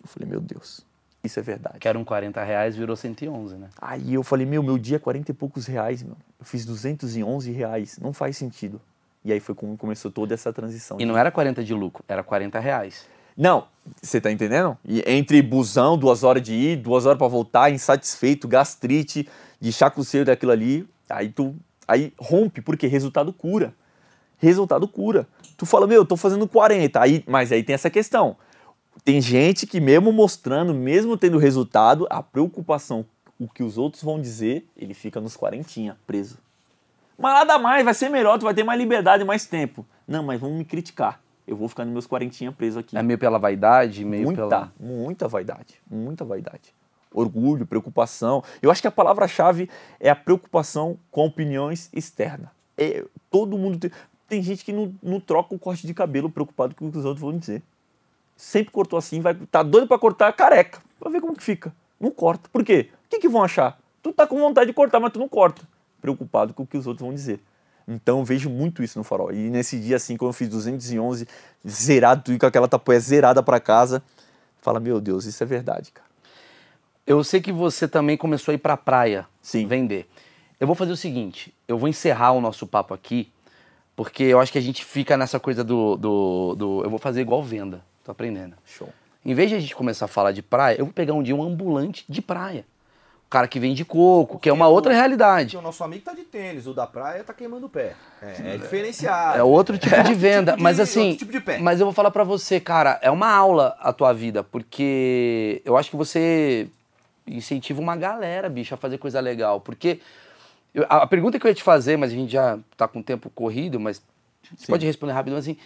Eu falei, meu Deus, isso é verdade. Que eram 40 reais, virou 111, né? Aí eu falei, meu, meu dia é 40 e poucos reais, meu. Eu fiz 211 reais. Não faz sentido. E aí foi como começou toda essa transição. E não era 40 de lucro, era 40 reais. Não, você tá entendendo? E entre busão, duas horas de ir, duas horas pra voltar, insatisfeito, gastrite, de chacoceiro daquilo ali, aí tu aí rompe, porque resultado cura. Resultado cura. Tu fala, meu, eu tô fazendo 40, aí, mas aí tem essa questão. Tem gente que mesmo mostrando, mesmo tendo resultado, a preocupação, o que os outros vão dizer, ele fica nos quarentinha, preso. Mas nada mais, vai ser melhor, tu vai ter mais liberdade, mais tempo. Não, mas vão me criticar. Eu vou ficar nos meus quarentinha preso aqui. É meio pela vaidade, meio Muita, pela. muita vaidade, muita vaidade. Orgulho, preocupação. Eu acho que a palavra-chave é a preocupação com opiniões externas. É, todo mundo tem. Tem gente que não, não troca o corte de cabelo preocupado com o que os outros vão dizer. Sempre cortou assim, vai tá doido pra cortar careca. Pra ver como que fica. Não corta. Por quê? O que, que vão achar? Tu tá com vontade de cortar, mas tu não corta. Preocupado com o que os outros vão dizer. Então eu vejo muito isso no farol. E nesse dia, assim, quando eu fiz 211, zerado, com aquela tapoia zerada pra casa, fala, meu Deus, isso é verdade, cara. Eu sei que você também começou a ir pra praia Sim. vender. Eu vou fazer o seguinte: eu vou encerrar o nosso papo aqui, porque eu acho que a gente fica nessa coisa do. do, do- eu vou fazer igual venda. Tô aprendendo. Show. Em vez de a gente começar a falar de praia, eu vou pegar um dia um ambulante de praia. Cara que vende coco, que é uma Porque outra o- realidade. Porque o nosso amigo tá de tênis, o da praia tá queimando o pé. É, é diferenciado. É outro tipo de venda. tipo de- mas assim, outro tipo de pé. mas eu vou falar pra você, cara, é uma aula a tua vida, porque eu acho que você incentiva uma galera, bicho, a fazer coisa legal. Porque eu- a, a pergunta que eu ia te fazer, mas a gente já tá com o tempo corrido, mas você Sim. pode responder rápido, mas assim,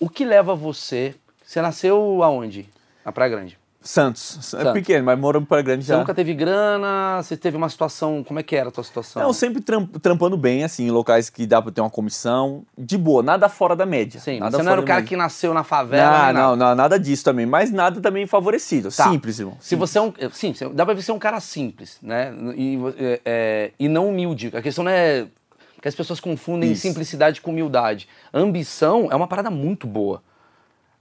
o que leva você... Você nasceu aonde? Na Praia Grande. Santos. É Santos. pequeno, mas morando para grande Você já. nunca teve grana, você teve uma situação... Como é que era a tua situação? Não, sempre tram- trampando bem, assim, em locais que dá pra ter uma comissão. De boa, nada fora da média. Sim, nada você não era o cara média. que nasceu na favela. Não, nem nada. não, não, nada disso também. Mas nada também favorecido. Tá. Simples, irmão. Se você é um. Sim, você- dá pra ver ser um cara simples, né? E, é, é, e não humilde. A questão não é. que as pessoas confundem Isso. simplicidade com humildade. Ambição é uma parada muito boa.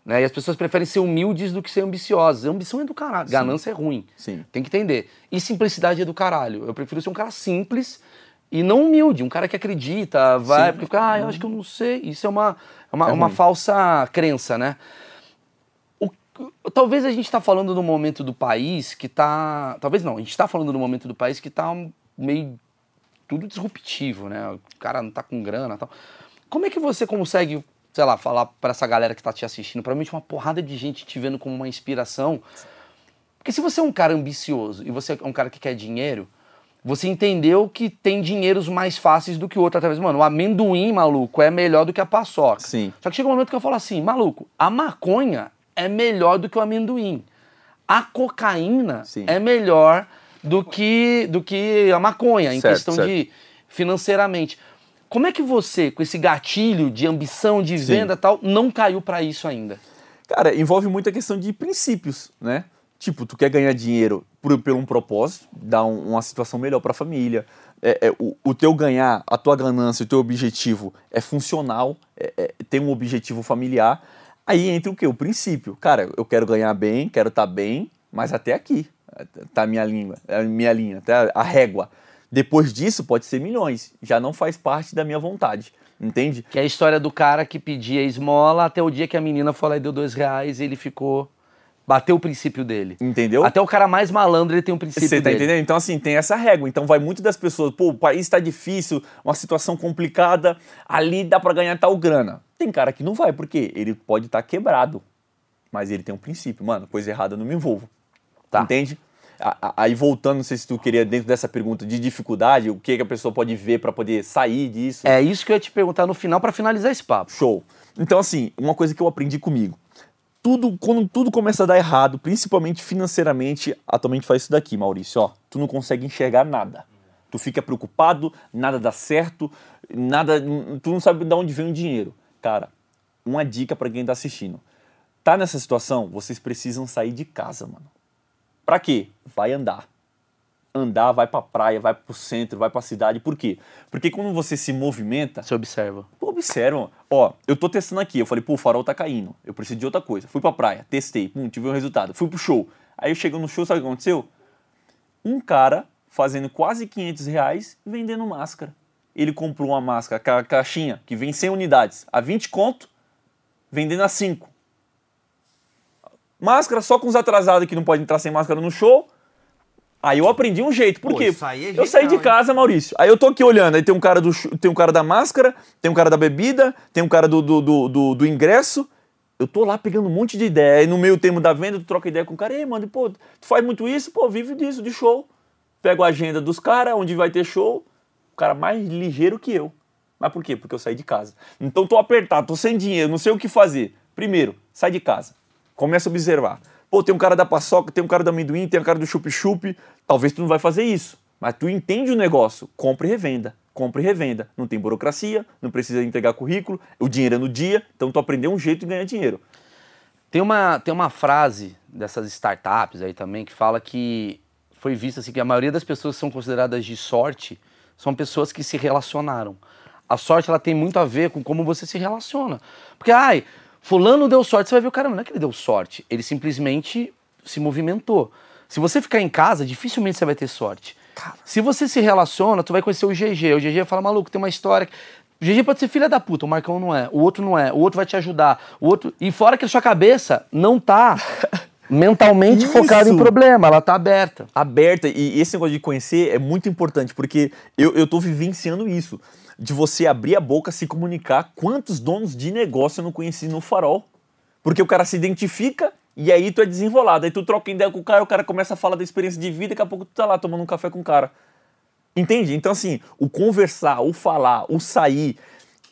Né? E as pessoas preferem ser humildes do que ser ambiciosas. Ambição é do caralho, ganância é ruim. Sim. Tem que entender. E simplicidade é do caralho. Eu prefiro ser um cara simples e não humilde, um cara que acredita, vai, Sim. porque fica, ah, eu acho que eu não sei. Isso é uma, é uma, É uma ruim. falsa crença, né? O- talvez a gente está falando do momento do país que tá. Talvez não, a gente está falando do momento do país que tá meio tudo disruptivo, né? O cara não tá com grana e tal. Como é que você consegue, sei lá, falar para essa galera que tá te assistindo, provavelmente uma porrada de gente te vendo como uma inspiração? Porque se você é um cara ambicioso e você é um cara que quer dinheiro, você entendeu que tem dinheiros mais fáceis do que o outro através. Mano, o amendoim, maluco, é melhor do que a paçoca. Sim. Só que chega um momento que eu falo assim, maluco, a maconha é melhor do que o amendoim. A cocaína Sim. é melhor do que, do que a maconha, em Certo, questão certo. de financeiramente. Como é que você, com esse gatilho de ambição, de Sim. venda e tal, não caiu pra isso ainda? Cara, envolve muito a questão de princípios, né? Tipo, tu quer ganhar dinheiro por, por um propósito, dar um- uma situação melhor pra família. É, é, o, o teu ganhar, a tua ganância, o teu objetivo é funcional, é, é, tem um objetivo familiar. Aí entra o quê? O princípio. Cara, eu quero ganhar bem, quero estar bem, mas até aqui. Tá a minha língua, a minha linha, até a, a régua. Depois disso, pode ser milhões. Já não faz parte da minha vontade. Entende? Que é a história do cara que pedia esmola até o dia que a menina foi lá e deu dois reais e ele ficou. Bateu o princípio dele. Entendeu? Até o cara mais malandro ele tem um princípio Você tá dele. entendendo? Então, assim, tem essa régua. Então, vai muito das pessoas, pô, o país tá difícil, uma situação complicada, ali dá pra ganhar tal grana. Tem cara que não vai, porque ele pode estar quebrado, mas ele tem um princípio. Mano, coisa errada, não me envolvo. Tá. Entende? Aí, voltando, não sei se tu queria, dentro dessa pergunta de dificuldade, o que, que a pessoa pode ver pra poder sair disso. É isso que eu ia te perguntar no final pra finalizar esse papo. Show. Então, assim, uma coisa que eu aprendi comigo. Tudo, quando tudo começa a dar errado, principalmente financeiramente, atualmente faz isso daqui, Maurício, ó. Tu não consegue enxergar nada. Tu fica preocupado, nada dá certo, nada, tu não sabe de onde vem o dinheiro. Cara, uma dica pra quem tá assistindo. Tá nessa situação, vocês precisam sair de casa, mano. Pra quê? Vai andar andar, vai pra praia, vai pro centro, vai pra cidade. Por quê? Porque quando você se movimenta, Você observa. Pô, observam. Ó, eu tô testando aqui. Eu falei, pô, o farol tá caindo. Eu preciso de outra coisa. Fui pra praia, testei, pum, tive um resultado. Fui pro show. Aí eu chego no show, sabe o que aconteceu? Um cara fazendo quase 500 reais vendendo máscara. Ele comprou uma máscara, ca- caixinha, que vem 100 unidades, a 20 conto, vendendo a 5. Máscara só com os atrasados que não podem entrar sem máscara no show. Aí eu aprendi um jeito. Por Pô, quê? é eu saí de genial, hein? casa, Maurício. Aí eu tô aqui olhando. Aí tem um cara, do, tem um cara da máscara, tem um cara da bebida, tem um cara do, do, do, do- do ingresso. Eu tô lá pegando um monte de ideia. Aí no meio termo da venda, tu troca ideia com o cara. Ei, mano, pô, tu faz muito isso? Pô, vive disso, de show. Pego a agenda dos caras, onde vai ter show. O cara mais ligeiro que eu. Mas por quê? Porque eu saí de casa. Então tô apertado, tô sem dinheiro, não sei o que fazer. Primeiro, sai de casa. Começa a observar. Pô, tem um cara da paçoca, tem um cara do amendoim, tem um cara do chup-chup. Talvez tu não vai fazer isso. Mas tu entende o negócio. Compre e revenda. Compre e revenda. Não tem burocracia, não precisa entregar currículo, o dinheiro é no dia, então tu aprendeu um jeito de ganhar dinheiro. Tem uma, tem uma frase dessas startups aí também que fala que foi visto assim que a maioria das pessoas que são consideradas de sorte são pessoas que se relacionaram. A sorte ela tem muito a ver com como você se relaciona. Porque, ai, fulano deu sorte, você vai ver o cara, não é que ele deu sorte, ele simplesmente se movimentou. Se você ficar em casa, dificilmente você vai ter sorte. Se você se relaciona, tu vai conhecer o GG. O GG fala, maluco, tem uma história. O GG pode ser filha da puta, o Marcão não é, o outro não é, o outro vai te ajudar, o outro. E fora que a sua cabeça não tá mentalmente Isso. focada em problema, ela tá aberta. aberta. E esse negócio de conhecer é muito importante, porque eu, eu tô vivenciando isso. De você abrir a boca, se comunicar. Quantos donos de negócio eu não conheci no farol? Porque o cara se identifica e aí tu é desenrolado. Aí tu troca ideia com o cara, o cara começa a falar da experiência de vida, daqui a pouco tu tá lá tomando um café com o cara. Entende? Então, assim, o conversar, o falar, o sair,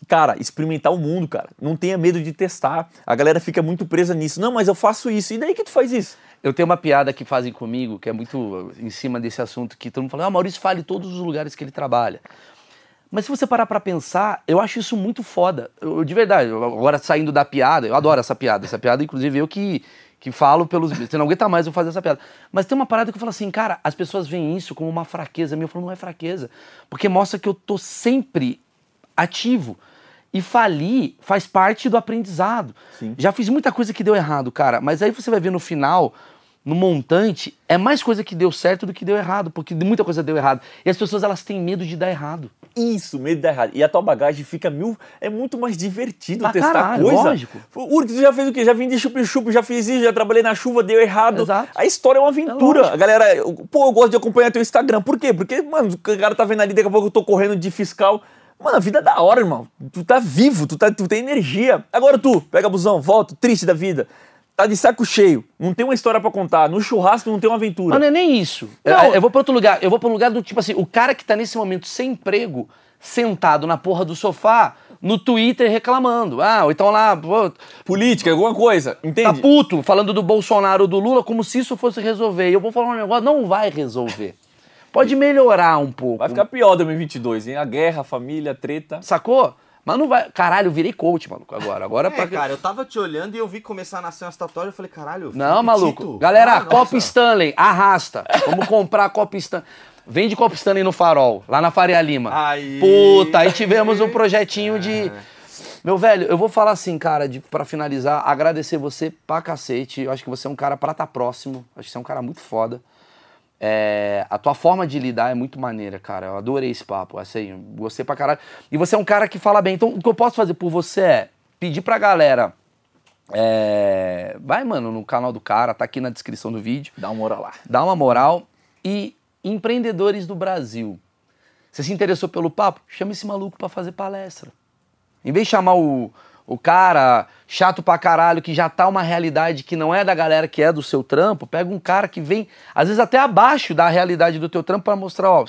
cara, experimentar o mundo, cara. Não tenha medo de testar. A galera fica muito presa nisso. Não, mas eu faço isso. E daí que tu faz isso? Eu tenho uma piada que fazem comigo, que é muito em cima desse assunto, que todo mundo fala, ah, Maurício fale todos os lugares que ele trabalha. Mas se você parar pra pensar, eu acho isso muito foda. Eu, de verdade, eu- agora saindo da piada, eu adoro essa piada. Essa piada, inclusive, eu que, que falo pelos. Você não aguenta mais eu fazer essa piada. Mas tem uma parada que eu falo assim, cara, as pessoas veem isso como uma fraqueza minha. Eu falo, não é fraqueza. Porque mostra que eu tô sempre ativo. E falir faz parte do aprendizado. Sim. Já fiz muita coisa que deu errado, cara. Mas aí você vai ver no final, no montante, é mais coisa que deu certo do que deu errado. Porque muita coisa deu errado. E as pessoas, elas têm medo de dar errado. Isso, medo de dar errado. E a tua bagagem fica mil. É muito mais divertido Pra testar caralho, coisa. lógico. Uri, tu já fez o quê? Já vim de chup-chup, já fiz isso, já trabalhei na chuva, deu errado. Exato. A história é uma aventura. lógico. a galera, eu- pô, eu gosto de acompanhar teu Instagram. Por quê? Porque, mano, o cara tá vendo ali, daqui a pouco eu tô correndo de fiscal. Mano, a vida é da hora, irmão. Tu tá vivo, tu, tá, tu tem energia. Agora tu, pega busão, volta, triste da vida. Tá de saco cheio, não tem uma história pra contar. No churrasco não tem uma aventura. Mas não é nem isso. Não. Eu, eu vou pra outro lugar. Eu vou pro lugar do tipo assim, o cara que tá nesse momento sem emprego, sentado na porra do sofá, no Twitter reclamando. Ah, ou então lá, pô, Política, alguma coisa, tá entende? puto, falando do Bolsonaro ou do Lula como se isso fosse resolver. E eu vou falar um negócio, não vai resolver. Pode melhorar um pouco. Vai ficar pior 2022, hein? A guerra, a família, a treta. Sacou? Mas não vai. Caralho, eu virei coach, maluco, agora. Agora É, pra. cara, eu tava te olhando e eu vi começar a nascer umas tatuagens. Eu falei, caralho. Não, maluco. Tito. Galera, Ah, Copa nossa. Stanley, arrasta. Vamos comprar Copa Stanley. Vende Copa Stanley no Farol, lá na Faria Lima. Aí. Puta, aí tivemos um projetinho de. Meu velho, eu vou falar assim, cara, de, pra finalizar, agradecer você pra cacete. Eu acho que você é um cara pra estar próximo. Acho que você é um cara muito foda. É, a tua forma de lidar é muito maneira, cara. Eu adorei esse papo. Essa aí, gostei pra caralho. E você é um cara que fala bem. Então, o que eu posso fazer por você é pedir pra galera. é, vai, mano, no canal do cara, tá aqui na descrição do vídeo Dá uma hora lá. dá uma moral. E empreendedores do Brasil. Você se interessou pelo papo? Chama esse maluco pra fazer palestra. Em vez de chamar o, o cara chato pra caralho, que já tá uma realidade que não é da galera que é do seu trampo, pega um cara que vem, às vezes até abaixo da realidade do teu trampo pra mostrar, ó.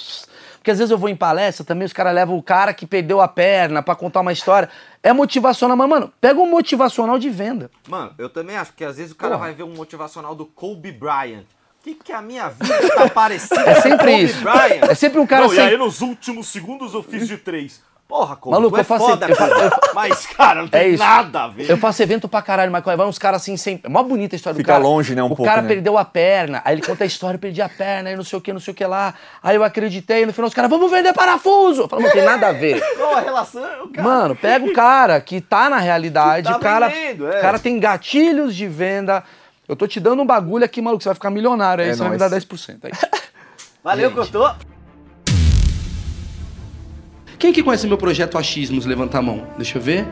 Porque às vezes eu vou em palestra, também os caras levam o cara que perdeu a perna pra contar uma história. É motivacional, mas, mano, pega um motivacional de venda. Mano, eu também acho, porque às vezes o cara Porra. vai ver um motivacional do Kobe Bryant. O que, que a minha vida tá parecida É sempre com Kobe isso. Bryant? É sempre um cara Não, sem. e aí nos últimos segundos eu fiz de três. Porra, Kobe, Maluco, tu é eu faço- foda, eu cara. Mas, cara, não tem É nada a ver. Eu faço evento pra caralho, mas vai uns caras assim sem. É mó bonita a história Fica do cara. longe, né, um o pouco, cara né? perdeu a perna, aí ele conta a história, perdi a perna, aí não sei o que, não sei o que lá. Aí eu acreditei, no final os caras, vamos vender parafuso! Eu falo, não tem nada a ver. Não, a relação, cara. Mano, pega o cara que tá na realidade, tá o cara, vendendo, é. o cara tem gatilhos de venda. Eu tô te dando um bagulho aqui, maluco, você vai ficar milionário aí, É você vai me nóis. dar 10%. É isso. Valeu, Gente. Cotô. Quem que conhece meu projeto Achismos? Levanta a mão. Deixa eu ver.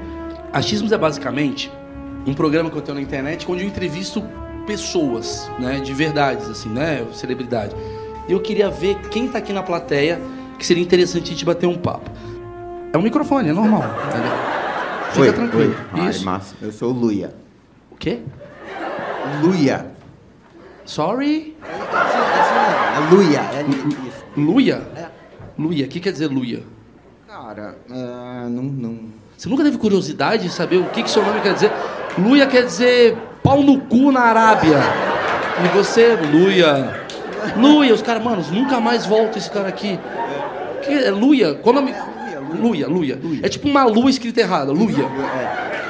Achismos é basicamente um programa que eu tenho na internet onde eu entrevisto pessoas, né, de verdades, assim, né, celebridade. E eu queria ver quem tá aqui na plateia que seria interessante a gente bater um papo. É um microfone, é normal. Fica tranquilo. Oi. Ai, Isso. massa. Eu sou o Luia. O quê? Luia. Sorry? É Luia. É isso. Luia? Luia, o que quer dizer Luia? Cara, é, não, não. Você nunca teve curiosidade de saber o que, que seu nome quer dizer? Luia quer dizer pau no cu na Arábia. E você, Luia. Luia, os caras, mano, nunca mais volta esse cara aqui. Que é Luia? Qual o nome? Luia, Luia. É tipo uma lua escrita errada, Luia.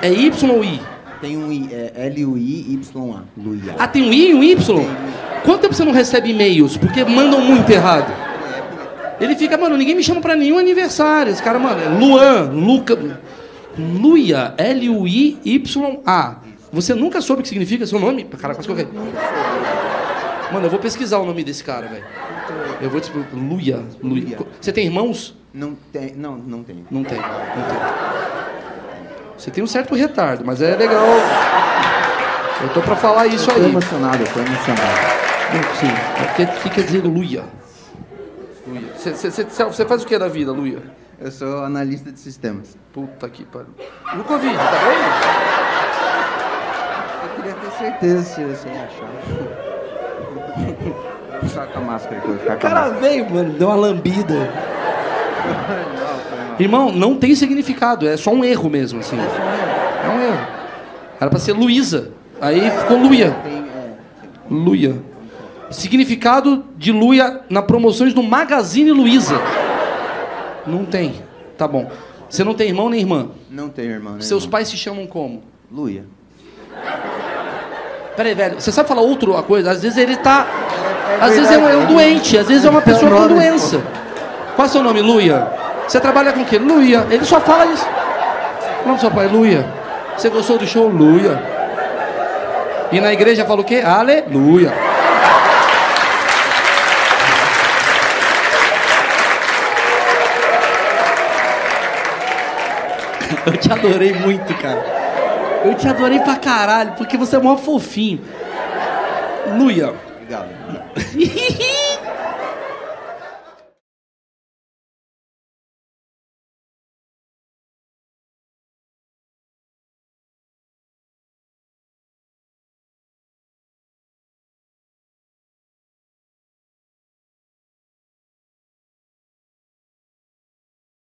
É, É Y ou I? tem um I, é L-U-I-Y-A. Luia. Ah, tem um I e um Y? Quanto tempo você não recebe e-mails? Porque mandam muito errado. Ele fica, mano, ninguém me chama pra nenhum aniversário. Esse cara, mano, é Luan, Luca. Luia, L-U-I-Y-A. Você nunca soube o que significa seu nome? Cara, quase que eu caí. Mano, eu vou pesquisar o nome desse cara, velho. Eu vou te explicar. Luia, Luia. Você tem irmãos? Não tem. Não, não tem. Não tem, não tem. Você tem um certo retardo, mas é legal. Eu tô pra falar isso Eu tô aí. emocionado, eu tô emocionado. Sim, é porque o que quer dizer Luia? Luia. Você faz o que da vida, Luia? Eu sou analista de sistemas. Puta que pariu. Nunca vi, tá vendo? Eu queria ter certeza se você ia achar. Vou ficar com a máscara aqui, vou ficar O com a cara máscara. veio, mano, deu uma lambida. Irmão, não tem significado, é só um erro mesmo, assim. É um erro. Era pra ser Luísa. Aí ficou Luia. Tem, é, Luia. Significado de Luia na promoções do Magazine Luiza. Não tem. Tá bom. Você não tem irmão nem irmã? não tem irmão, né? Seus irmão? pais se chamam como? Luia. Peraí, velho, você sabe falar outra coisa? Às vezes ele tá. É às vezes é um, é um verdade. doente, às vezes é uma pessoa com nome, doença. Qual é o seu nome, Luia? Você trabalha com o quê? Luia. Ele só fala isso. Falamos pro seu pai, Luia. Você gostou do show? Luia. E na igreja falou o quê? Aleluia. Eu te adorei muito, cara. Eu te adorei pra caralho, porque você é mó fofinho. Luia. Obrigado.